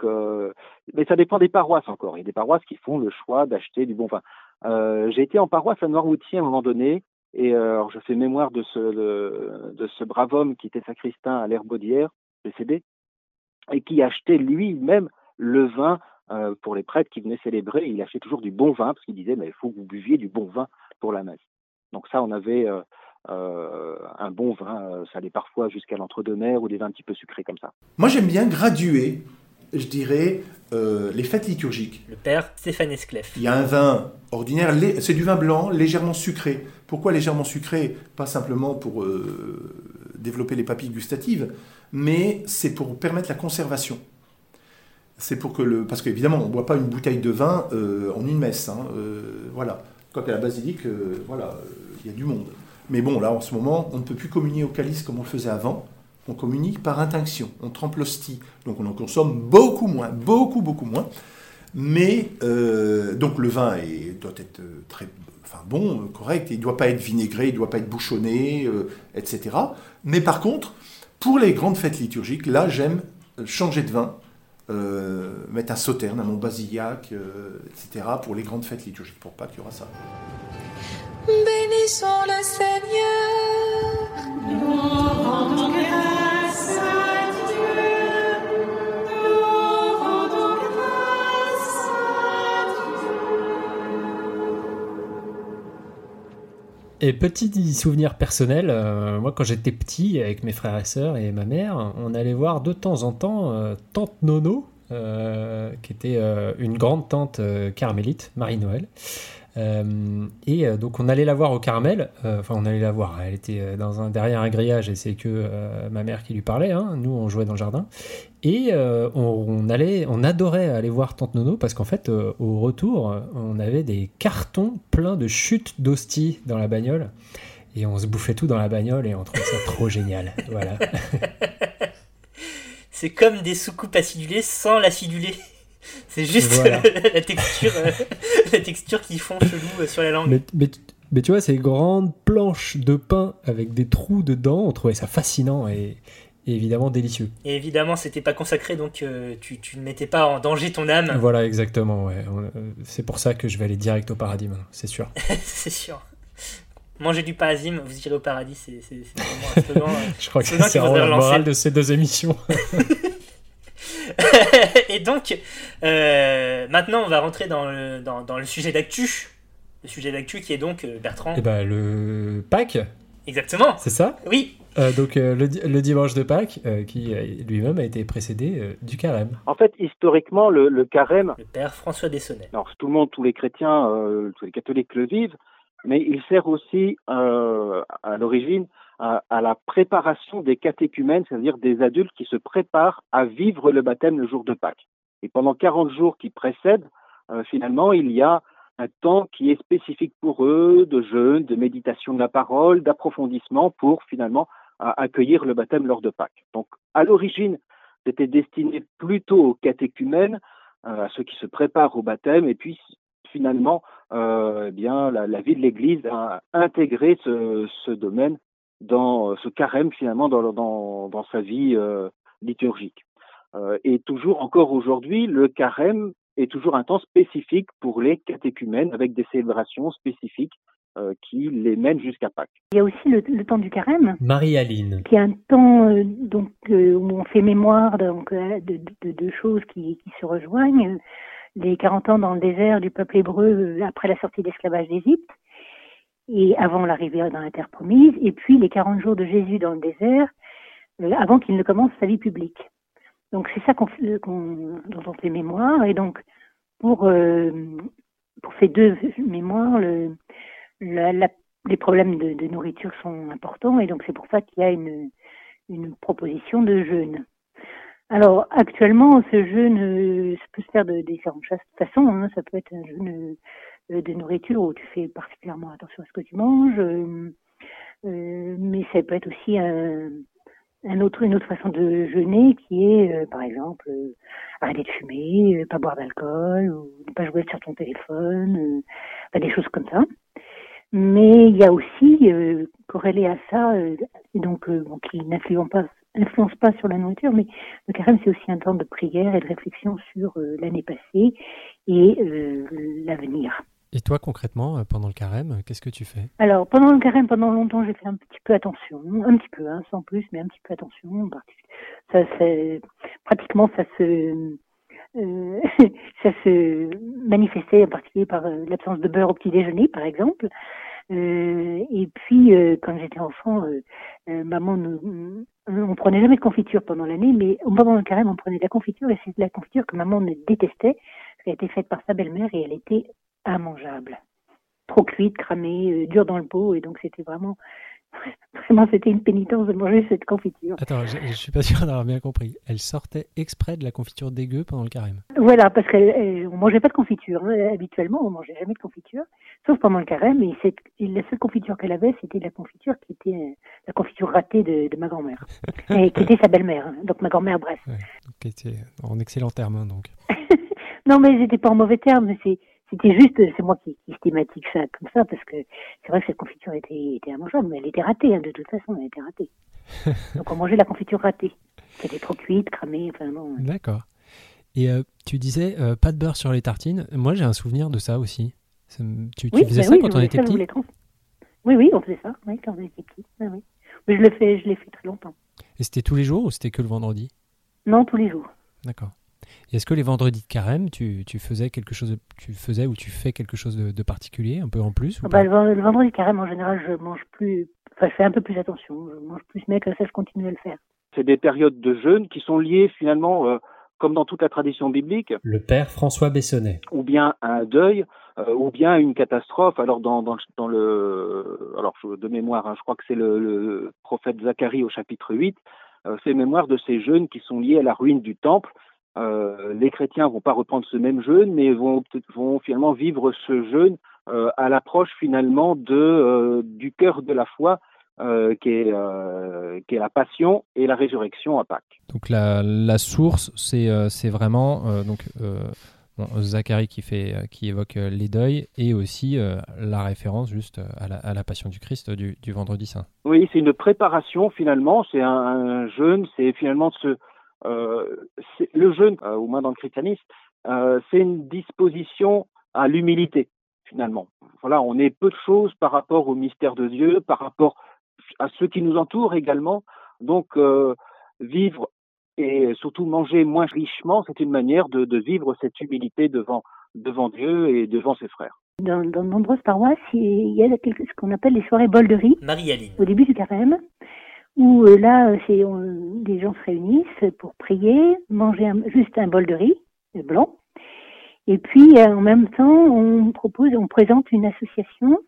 mais ça dépend des paroisses encore. Il y a des paroisses qui font le choix d'acheter du bon vin. Euh, j'ai été en paroisse à Noirmoutier à un moment donné, et euh, je fais mémoire de ce, de, ce brave homme qui était sacristain à l'Herbaudière, décédé, et qui achetait lui-même le vin euh, pour les prêtres qui venaient célébrer. Il achetait toujours du bon vin, parce qu'il disait, mais il faut que vous buviez du bon vin pour la messe. Donc ça, on avait un bon vin, ça allait parfois jusqu'à l'entre-deux-mers ou des vins un petit peu sucrés comme ça. Moi, j'aime bien graduer je dirais, euh, les fêtes liturgiques. Le père Stéphane Esclef. Il y a un vin ordinaire, c'est du vin blanc légèrement sucré. Pourquoi légèrement sucré? Pas simplement pour euh, développer les papilles gustatives, mais c'est pour permettre la conservation. C'est pour que le. Parce qu'évidemment, on ne boit pas une bouteille de vin euh, en une messe. Hein, voilà. Quoique à la basilique, voilà, il y a du monde. Mais bon, là, en ce moment, on ne peut plus communier au calice comme on le faisait avant on communique par intinction, on trempe l'hostie, donc on en consomme beaucoup moins, beaucoup, beaucoup moins. Mais euh, donc le vin doit être euh, très enfin, bon, correct, il ne doit pas être vinaigré, il ne doit pas être bouchonné, euh, etc. Mais par contre, pour les grandes fêtes liturgiques, là j'aime changer de vin, mettre un sauterne, un basillac, etc. pour les grandes fêtes liturgiques, pour pas qu'il y aura ça. Bénissons le Seigneur. Nous Et petit souvenir personnel, euh, moi quand j'étais petit avec mes frères et sœurs et ma mère, on allait voir de temps en temps euh, Tante Nono, euh, qui était une grande tante carmélite, Marie-Noël. Et donc on allait la voir au Carmel, enfin on allait la voir, elle était derrière un grillage et c'est que ma mère qui lui parlait, hein. nous on jouait dans le jardin. Et on, allait, on adorait aller voir Tante Nono parce qu'en fait au retour on avait des cartons pleins de chutes d'hosties dans la bagnole et on se bouffait tout dans la bagnole et on trouvait ça trop (laughs) génial. Voilà. (laughs) C'est comme des soucoupes acidulées sans l'acidulé. C'est juste (laughs) la, texture, euh, la texture qui fond chelou euh, sur la langue. Mais, Mais tu vois, ces grandes planches de pain avec des trous dedans, on trouvait ça fascinant et, et évidemment délicieux. Et évidemment, c'était pas consacré, donc euh, tu, tu ne mettais pas en danger ton âme. Voilà, exactement. Ouais. Euh, C'est pour ça que je vais aller direct au paradis maintenant, c'est sûr. (laughs) c'est sûr. Manger du parasime, vous irez au paradis, c'est vraiment un slogan. euh, (laughs) Je crois que c'est la morale de ces deux émissions. (laughs) Et donc, euh, maintenant, on va rentrer dans le, dans, dans le sujet d'actu. Le sujet d'actu qui est donc Bertrand. et ben le Pâques, Exactement. c'est ça? Oui. Euh, Donc euh, le, le dimanche de Pâques, euh, qui lui-même a été précédé euh, du carême. En fait, historiquement, le, le carême, Le père François Bessonnet. alors tout le monde, tous les chrétiens, euh, tous les catholiques le vivent, mais il sert aussi euh, à l'origine à, à la préparation des catéchumènes, c'est-à-dire des adultes qui se préparent à vivre le baptême le jour de Pâques. Et pendant 40 jours qui précèdent, euh, finalement, il y a un temps qui est spécifique pour eux, de jeûne, de méditation de la parole, d'approfondissement pour finalement à accueillir le baptême lors de Pâques. Donc, à l'origine, c'était destiné plutôt aux catéchumènes, euh, à ceux qui se préparent au baptême, et puis finalement, euh, eh bien, la, vie de l'Église a intégré ce, domaine dans ce carême finalement dans, sa vie euh, liturgique. Et toujours encore aujourd'hui, le carême est toujours un temps spécifique pour les catéchumènes avec des célébrations spécifiques euh, qui les mènent jusqu'à Pâques. Il y a aussi le, le temps du carême, Marie-Aline. qui est un temps euh, donc euh, où on fait mémoire donc, euh, de, de, de choses qui, qui se rejoignent. Les 40 ans dans le désert du peuple hébreu euh, après la sortie d'esclavage d'Égypte et avant l'arrivée dans la terre promise, et puis les 40 jours de Jésus dans le désert euh, avant qu'il ne commence sa vie publique. Donc c'est ça qu'on, dont on fait mémoire et donc pour euh, pour ces deux mémoires, le, la- la- les problèmes de, de nourriture sont importants et donc c'est pour ça qu'il y a une, une proposition de jeûne. Alors actuellement, ce jeûne euh, ça peut se faire de différentes façons. hein. Ça peut être un jeûne euh, de nourriture où tu fais particulièrement attention à ce que tu manges, euh, euh, mais ça peut être aussi un, un autre, une autre façon de jeûner qui est, euh, par exemple, euh, arrêter de fumer, euh, pas boire d'alcool, ou ne pas jouer sur ton téléphone, enfin, des choses comme ça. Mais il y a aussi, euh, corrélé à ça, euh, et donc euh, bon, qui n'influence pas, influence pas sur la nourriture, mais le carême c'est aussi un temps de prière et de réflexion sur euh, l'année passée et euh, l'avenir. Et toi, concrètement, euh, pendant le carême, qu'est-ce que tu fais? Alors, pendant le carême, pendant longtemps, j'ai fait un petit peu attention, un petit peu, hein, sans plus, mais un petit peu attention. Ça, pratiquement, ça se, euh, (laughs) ça se manifestait en particulier par euh, l'absence de beurre au petit déjeuner, par exemple. Euh, et puis, euh, quand j'étais enfant, maman, nous, on prenait jamais de confiture pendant l'année, mais au moment du carême, on prenait de la confiture, et c'est de la confiture que maman ne détestait, parce qu'elle était faite par sa belle-mère et elle était immangeable trop cuite, cramée, dure dans le pot, et donc c'était vraiment, vraiment c'était une pénitence de manger cette confiture. Attends, je, je suis pas sûr d'avoir bien compris. Elle sortait exprès de la confiture dégueu pendant le carême. Voilà, parce qu'on mangeait pas de confiture. hein. Habituellement, on mangeait jamais de confiture, sauf pendant le carême. Et, la seule confiture qu'elle avait, c'était la confiture qui était euh, la confiture ratée de, de ma grand-mère, (laughs) et qui était sa belle-mère. hein. Donc ma grand-mère, bref. Ouais, donc était en excellent terme, hein, donc. (laughs) Non, mais j'étais pas en mauvais terme. C'est, c'était juste, c'est moi qui, qui stigmatique ça comme ça, parce que c'est vrai que cette confiture était, était immangeable, mais elle était ratée, hein, de toute façon, elle était ratée. (laughs) Donc on mangeait la confiture ratée, qui était trop cuite, cramée, enfin non. D'accord. Et euh, tu disais euh, pas de beurre sur les tartines. Moi, j'ai un souvenir de ça aussi. Ça tu, faisais bah ça oui, quand on était ça, petit Oui, oui, on faisait ça, oui, quand on était petit. Oui, oui. Mais je le fais, je l'ai fait très longtemps. Et c'était tous les jours ou c'était que le vendredi? Non, tous les jours. D'accord. Est-ce que les vendredis de carême, tu, tu faisais quelque chose, de- tu faisais ou tu fais quelque chose de, de particulier, un peu en plus ou Ah bah, le, vend- le vendredi carême, en général, je mange plus, enfin, je fais un peu plus attention. Je mange plus, mais que ça, je continue à le faire. C'est des périodes de jeûne qui sont liées finalement, euh, comme dans toute la tradition biblique, Le père François Bessonnet. ou bien à un deuil, euh, ou bien à une catastrophe. Alors dans, dans, dans le, alors de mémoire, hein, je crois que c'est le, le prophète Zacharie au chapitre 8, euh, c'est mémoire de ces jeûnes qui sont liés à la ruine du temple. Euh, les chrétiens vont pas reprendre ce même jeûne, mais vont, vont finalement vivre ce jeûne euh, à l'approche finalement de, euh, du cœur de la foi, qui, est, qui est la passion et la résurrection à Pâques. Donc la, la source, c'est vraiment donc bon, Zacharie qui, fait, qui évoque les deuils et aussi la référence juste à la, à la passion du Christ du, du vendredi saint. Oui, c'est une préparation finalement, c'est un, un jeûne, c'est finalement ce, le jeûne, euh, au moins dans le christianisme, euh, c'est une disposition à l'humilité finalement. Voilà, on est peu de choses par rapport au mystère de Dieu, par rapport à ceux qui nous entourent également. Donc euh, vivre et surtout manger moins richement, c'est une manière de, de vivre cette humilité devant devant Dieu et devant ses frères. Dans, dans de nombreuses paroisses, il y a quelque- ce qu'on appelle les soirées bol de riz Marie-Aline. au début du carême, où euh, là, euh, c'est on- les gens se réunissent pour prier, manger un- juste un bol de riz euh, blanc, et puis euh, en même temps, on propose, on présente une association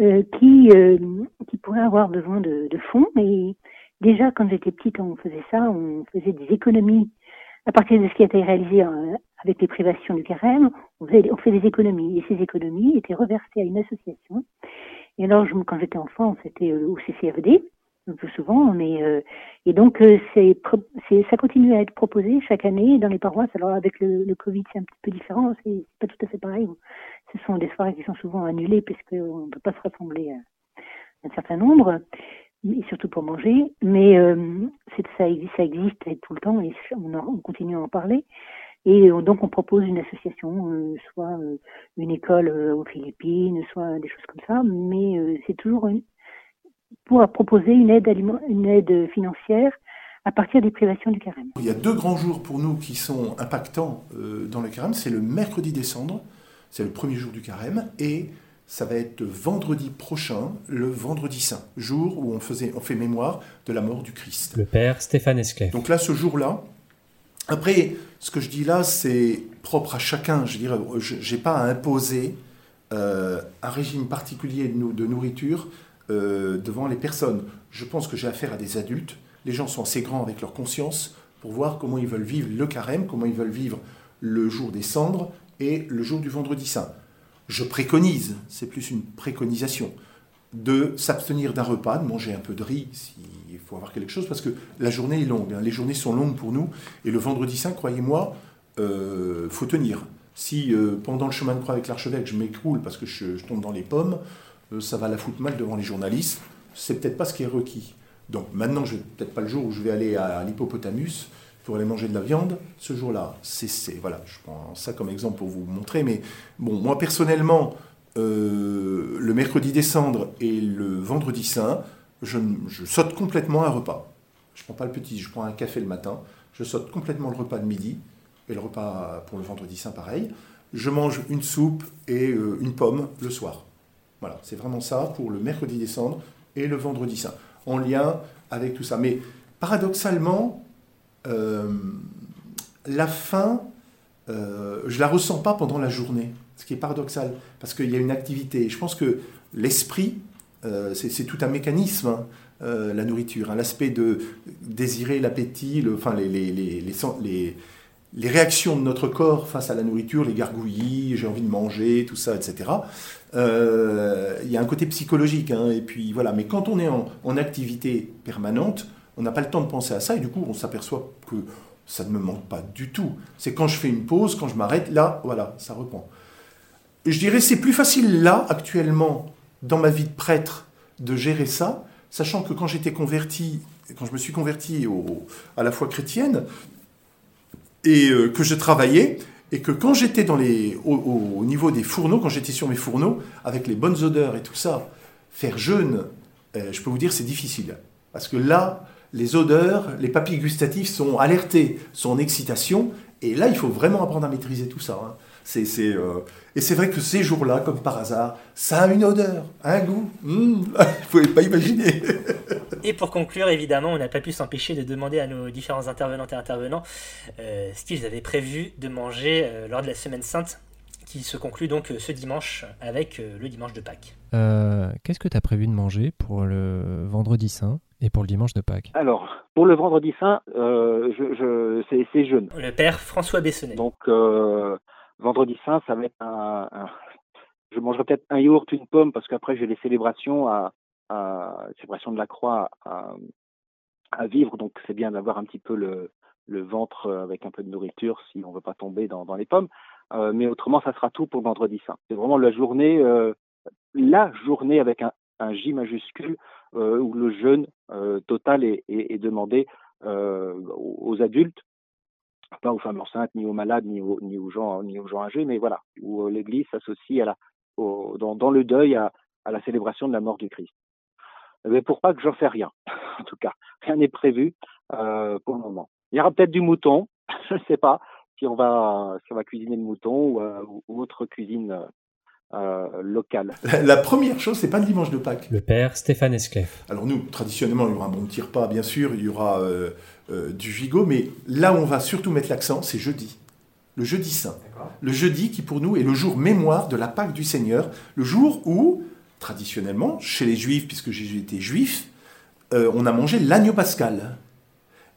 euh, qui euh, qui pourrait avoir besoin de, de fonds. Et déjà, quand j'étais petite, on faisait ça, on faisait des économies à partir de ce qui a été réalisé avec les privations du carême. On faisait, on fait des économies, et ces économies étaient reversées à une association. Et alors, je, quand j'étais enfant, c'était au CCFD, le plus souvent, mais euh, et donc euh, c'est, ça continue à être proposé chaque année dans les paroisses. Alors avec le, le Covid, c'est un petit peu différent, c'est pas tout à fait pareil. Ce sont des soirées qui sont souvent annulées puisqu'on ne peut pas se rassembler à un certain nombre, et surtout pour manger. Mais euh, ça, existe, ça existe tout le temps et on, continue à en parler. Et euh, donc on propose une association, euh, soit euh, une école euh, aux Philippines, soit des choses comme ça, mais euh, c'est toujours une, pour proposer une aide, aliment- une aide financière à partir des privations du carême. Il y a deux grands jours pour nous qui sont impactants euh, dans le carême. C'est le mercredi décembre, c'est le premier jour du carême, et ça va être vendredi prochain, le vendredi saint, jour où on, faisait, on fait mémoire de la mort du Christ. Le père Stéphane Esclef. Donc là, ce jour-là, après, ce que je dis là, c'est propre à chacun. Je dirais, je n'ai pas à imposer euh, un régime particulier de nourriture euh, devant les personnes. Je pense que j'ai affaire à des adultes. Les gens sont assez grands avec leur conscience pour voir comment ils veulent vivre le carême, comment ils veulent vivre le jour des cendres et le jour du vendredi saint. Je préconise, c'est plus une préconisation, de s'abstenir d'un repas, de manger un peu de riz s'il faut avoir quelque chose, parce que la journée est longue. hein. Les journées sont longues pour nous. Et le vendredi saint, croyez-moi, euh, faut tenir. Si euh, pendant le chemin de croix avec l'archevêque, je m'écroule parce que je, tombe dans les pommes, ça va la foutre mal devant les journalistes. C'est peut-être pas ce qui est requis. Donc maintenant, je peut-être pas le jour où je vais aller à l'hippopotamus pour aller manger de la viande. Ce jour-là, c'est voilà, je prends ça comme exemple pour vous montrer. Mais bon, moi personnellement, euh, le mercredi des cendres et le vendredi saint, je, je saute complètement un repas. Je prends pas le petit, je prends un café le matin. Je saute complètement le repas de midi et le repas pour le vendredi saint pareil. Je mange une soupe et euh, une pomme le soir. Voilà, c'est vraiment ça pour le mercredi des cendres et le vendredi saint, en lien avec tout ça. Mais paradoxalement, euh, la faim, euh, je la ressens pas pendant la journée, ce qui est paradoxal, parce qu'il y a une activité. Je pense que l'esprit, euh, c'est tout un mécanisme, hein, euh, la nourriture, hein, l'aspect de désirer l'appétit, enfin les, les, les, les- réactions de notre corps face à la nourriture, les gargouillis, j'ai envie de manger, tout ça, etc. Euh, Il y a un côté psychologique, hein, et puis voilà. Mais quand on est en, activité permanente, on n'a pas le temps de penser à ça, et du coup, on s'aperçoit que ça ne me manque pas du tout. C'est quand je fais une pause, quand je m'arrête, là, voilà, ça reprend. Je dirais, c'est plus facile là, actuellement, dans ma vie de prêtre, de gérer ça, sachant que quand j'étais converti, quand je me suis converti au- à la foi chrétienne, et euh, que je travaillais, et que quand j'étais dans les, au, au- au niveau des fourneaux, quand j'étais sur mes fourneaux, avec les bonnes odeurs et tout ça, faire jeûne, euh, je peux vous dire, c'est difficile. Parce que là, les odeurs, les papilles gustatives sont alertées, sont en excitation, et là, il faut vraiment apprendre à maîtriser tout ça. hein. C'est, c'est, euh, Et c'est vrai que ces jours-là, comme par hasard, ça a une odeur, un goût. Mmh, vous ne pouvez pas imaginer. Et pour conclure, évidemment, on n'a pas pu s'empêcher de demander à nos différents intervenantes et intervenants euh, ce qu'ils avaient prévu de manger euh, lors de la Semaine Sainte, qui se conclut donc ce dimanche avec euh, le dimanche de Pâques. Euh, Qu'est-ce que tu as prévu de manger pour le vendredi saint et pour le dimanche de Pâques? Alors, pour le vendredi saint, euh, je, je, c'est, c'est jeûne. Le père François Bessonnet. Donc, euh, vendredi saint, ça va être un, Je mangerai peut-être un yaourt, une pomme, parce qu'après, j'ai les célébrations à, célébration de la croix à, vivre. Donc, c'est bien d'avoir un petit peu le, ventre avec un peu de nourriture si on veut pas tomber dans, les pommes. Euh, mais autrement, ça sera tout pour vendredi saint. C'est vraiment la journée, euh, la journée avec un, J majuscule euh, où le jeûne euh, total est, demandé euh, aux adultes, pas aux femmes enceintes, ni aux malades, ni aux, ni aux gens, ni aux gens âgés, mais voilà, où euh, l'Église s'associe à la, dans, le deuil à, la célébration de la mort du Christ. Mais pour pas que j'en fais rien, (laughs) en tout cas, rien n'est prévu euh, pour le moment. Il y aura peut-être du mouton, (laughs) je ne sais pas si on va si on va cuisiner le mouton ou, euh, autre cuisine euh, locale. La, la première chose, c'est pas le dimanche de Pâques. Le père Stéphane Esclef. Alors nous, traditionnellement, il y aura un bon petit repas, bien sûr, il y aura euh, euh, du gigot, mais là où on va surtout mettre l'accent, c'est jeudi. Le jeudi saint. Le jeudi qui pour nous est le jour mémoire de la Pâque du Seigneur, le jour où, traditionnellement, chez les Juifs, puisque Jésus était juif, euh, on a mangé l'agneau pascal.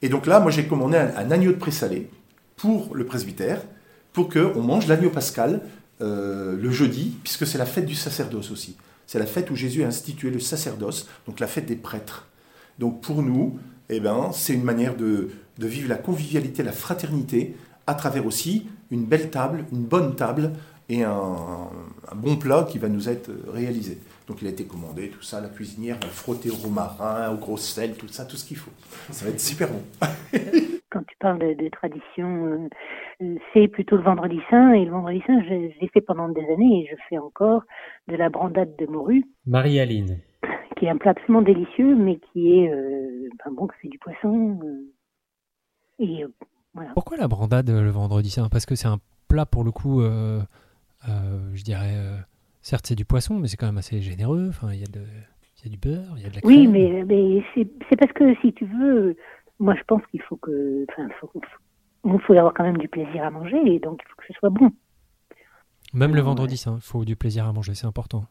Et donc là, moi j'ai commandé un, un agneau de présalé pour le presbytère, pour qu'on mange l'agneau pascal euh, le jeudi, puisque c'est la fête du sacerdoce aussi. C'est la fête où Jésus a institué le sacerdoce, donc la fête des prêtres. Donc pour nous, eh ben, c'est une manière de, vivre la convivialité, la fraternité, à travers aussi une belle table, une bonne table et un, un bon plat qui va nous être réalisé. Donc il a été commandé, tout ça, la cuisinière va frotter au romarin, au gros sel, tout ça, tout ce qu'il faut. Ça va être super bon. (laughs) Parles de, tradition, euh, c'est plutôt le vendredi saint. Et le vendredi saint, je, je l'ai fait pendant des années et je fais encore de la brandade de morue, Marie-Aline. qui est un plat absolument délicieux, mais qui est, euh, ben bon, c'est du poisson. euh, et euh, voilà. Pourquoi la brandade le vendredi saint? Parce que c'est un plat pour le coup, euh, euh, je dirais, euh, certes c'est du poisson, mais c'est quand même assez généreux. Enfin, il y a de, il y a du beurre, il y a de la Oui, crème. mais, mais c'est c'est parce que si tu veux, moi je pense qu'il faut que, enfin, faut, faut, avoir quand même du plaisir à manger et donc il faut que ce soit bon. Même le Ouais. vendredi saint, il faut du plaisir à manger, c'est important.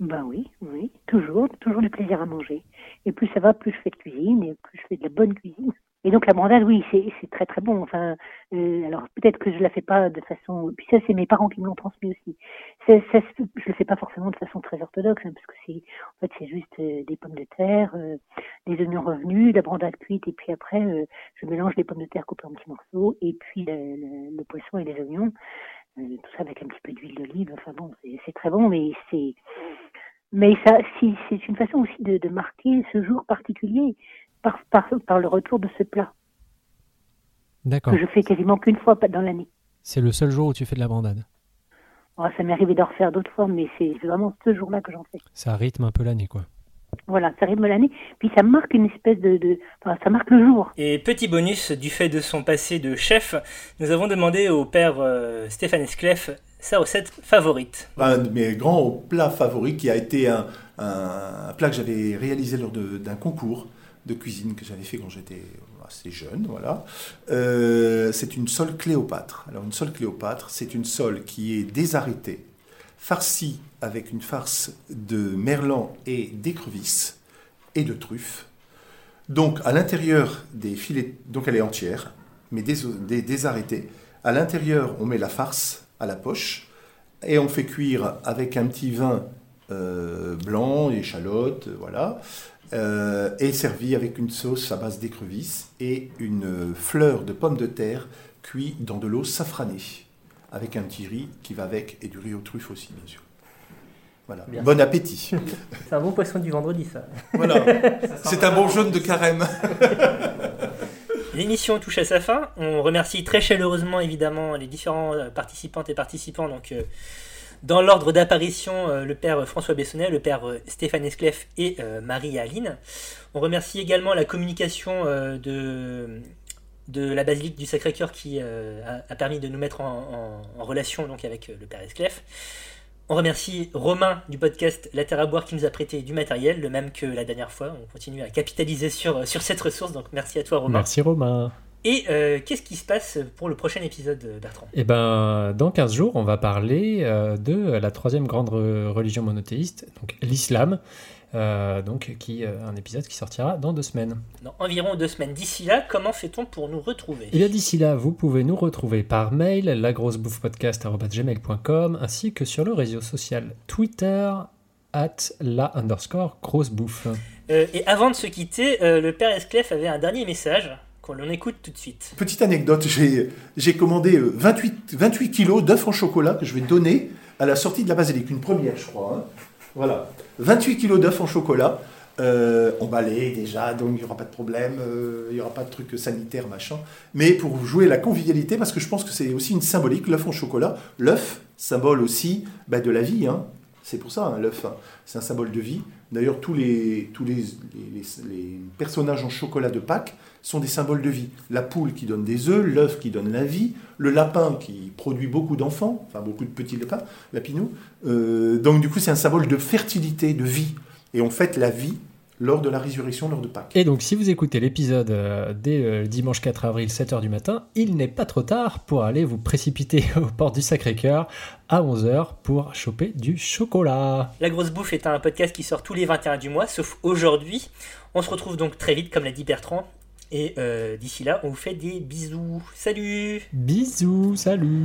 Ben oui, oui, toujours, toujours du plaisir à manger. Et plus ça va, plus je fais de cuisine et plus je fais de la bonne cuisine. Et donc la brandade, oui, c'est très très bon. Enfin, euh, alors peut-être que je la fais pas de façon. Puis ça, c'est mes parents qui me l'ont transmis aussi. Ça, ça, je le fais pas forcément de façon très orthodoxe, hein, parce que c'est en fait c'est juste euh, des pommes de terre, euh, des oignons revenus, la brandade cuite, et puis après euh, je mélange les pommes de terre coupées en petits morceaux, et puis le, le- le poisson et les oignons, euh, tout ça avec un petit peu d'huile d'olive. Enfin bon, c'est très bon, mais c'est mais ça, si, c'est une façon aussi de, de marquer ce jour particulier par, par, par le retour de ce plat D'accord. que je fais quasiment qu'une fois dans l'année. C'est le seul jour où tu fais de la brandade. Oh, ça m'est arrivé d'en refaire d'autres fois, mais c'est vraiment ce jour-là que j'en fais. Ça rythme un peu l'année, quoi. Voilà, ça rythme l'année, puis ça marque une espèce de, de enfin, ça marque le jour. Et petit bonus, du fait de son passé de chef, nous avons demandé au père euh, Stéphane Esclef sa recette favorite. Un de mes grands plats favoris qui a été un, un- un plat que j'avais réalisé lors de- d'un concours de cuisine que j'avais fait quand j'étais assez jeune, voilà. Euh, c'est une sole Cléopâtre. Alors une sole Cléopâtre, c'est une sole qui est désarrêtée, farcie avec une farce de merlan et d'écrevisses et de truffes. Donc à l'intérieur des filets, donc elle est entière, mais dés, dés- désarrêtée. À l'intérieur, on met la farce à la poche et on fait cuire avec un petit vin euh, blanc, échalotes, euh, voilà, euh, et servi avec une sauce à base d'écrevisses et une fleur de pomme de terre cuite dans de l'eau safranée, avec un petit riz qui va avec et du riz aux truffes aussi, bien sûr. Voilà. Bien. Bon appétit. (laughs) C'est un bon poisson du vendredi, ça. voilà. (laughs) C'est un bon jaune de carême. (laughs) L'émission touche à sa fin. On remercie très chaleureusement évidemment les différents euh, participantes et participants. Donc, euh, dans l'ordre d'apparition, euh, le père François Bessonnet, le père euh, Stéphane Esclef et euh, Marie-Aline. On remercie également la communication de, de la basilique du Sacré-Cœur qui a, permis de nous mettre en, relation donc, avec le père Esclef. On remercie Romain du podcast La Terre à boire qui nous a prêté du matériel, le même que la dernière fois. On continue à capitaliser sur, sur cette ressource, donc merci à toi Romain. Merci Romain. Et euh, qu'est-ce qui se passe pour le prochain épisode, euh, Bertrand? Eh ben, dans 15 jours, on va parler euh, de la troisième grande re- religion monothéiste, donc l'islam, euh, donc qui un épisode qui sortira dans deux semaines. Dans environ deux semaines. D'ici là, comment fait-on pour nous retrouver? Et bien d'ici là, vous pouvez nous retrouver par mail, lagrossebouffepodcast.gmail.com, ainsi que sur le réseau social Twitter, at la underscore grosse bouffe. Euh, Et avant de se quitter, euh, le père Esclef avait un dernier message qu'on l'on écoute tout de suite. Petite anecdote, j'ai commandé euh, 28, 28 kilos d'œufs en chocolat que je vais donner à la sortie de la basilique. Une première, je crois. hein. Voilà. 28 kilos d'œufs en chocolat. Euh, emballés déjà, donc il n'y aura pas de problème, euh, il n'y aura pas de truc sanitaire, machin. Mais pour jouer la convivialité, parce que je pense que c'est aussi une symbolique, l'œuf en chocolat. L'œuf, symbole aussi bah, de la vie. hein. C'est pour ça, hein, l'œuf, hein. c'est un symbole de vie. D'ailleurs, tous, les, tous les, personnages en chocolat de Pâques sont des symboles de vie. La poule qui donne des œufs, l'œuf qui donne la vie, le lapin qui produit beaucoup d'enfants, enfin beaucoup de petits lapins, lapinous. Euh, donc du coup, c'est un symbole de fertilité, de vie. Et on fête la vie lors de la résurrection, lors de Pâques. Et donc, si vous écoutez l'épisode euh, dès euh, le dimanche 4 avril, 7h du matin, il n'est pas trop tard pour aller vous précipiter (laughs) aux portes du Sacré-Cœur à 11h pour choper du chocolat. La Grosse Bouffe est un podcast qui sort tous les 21 du mois, sauf aujourd'hui. On se retrouve donc très vite, comme l'a dit Bertrand. Et euh, d'ici là, on vous fait des bisous. Salut Bisous, salut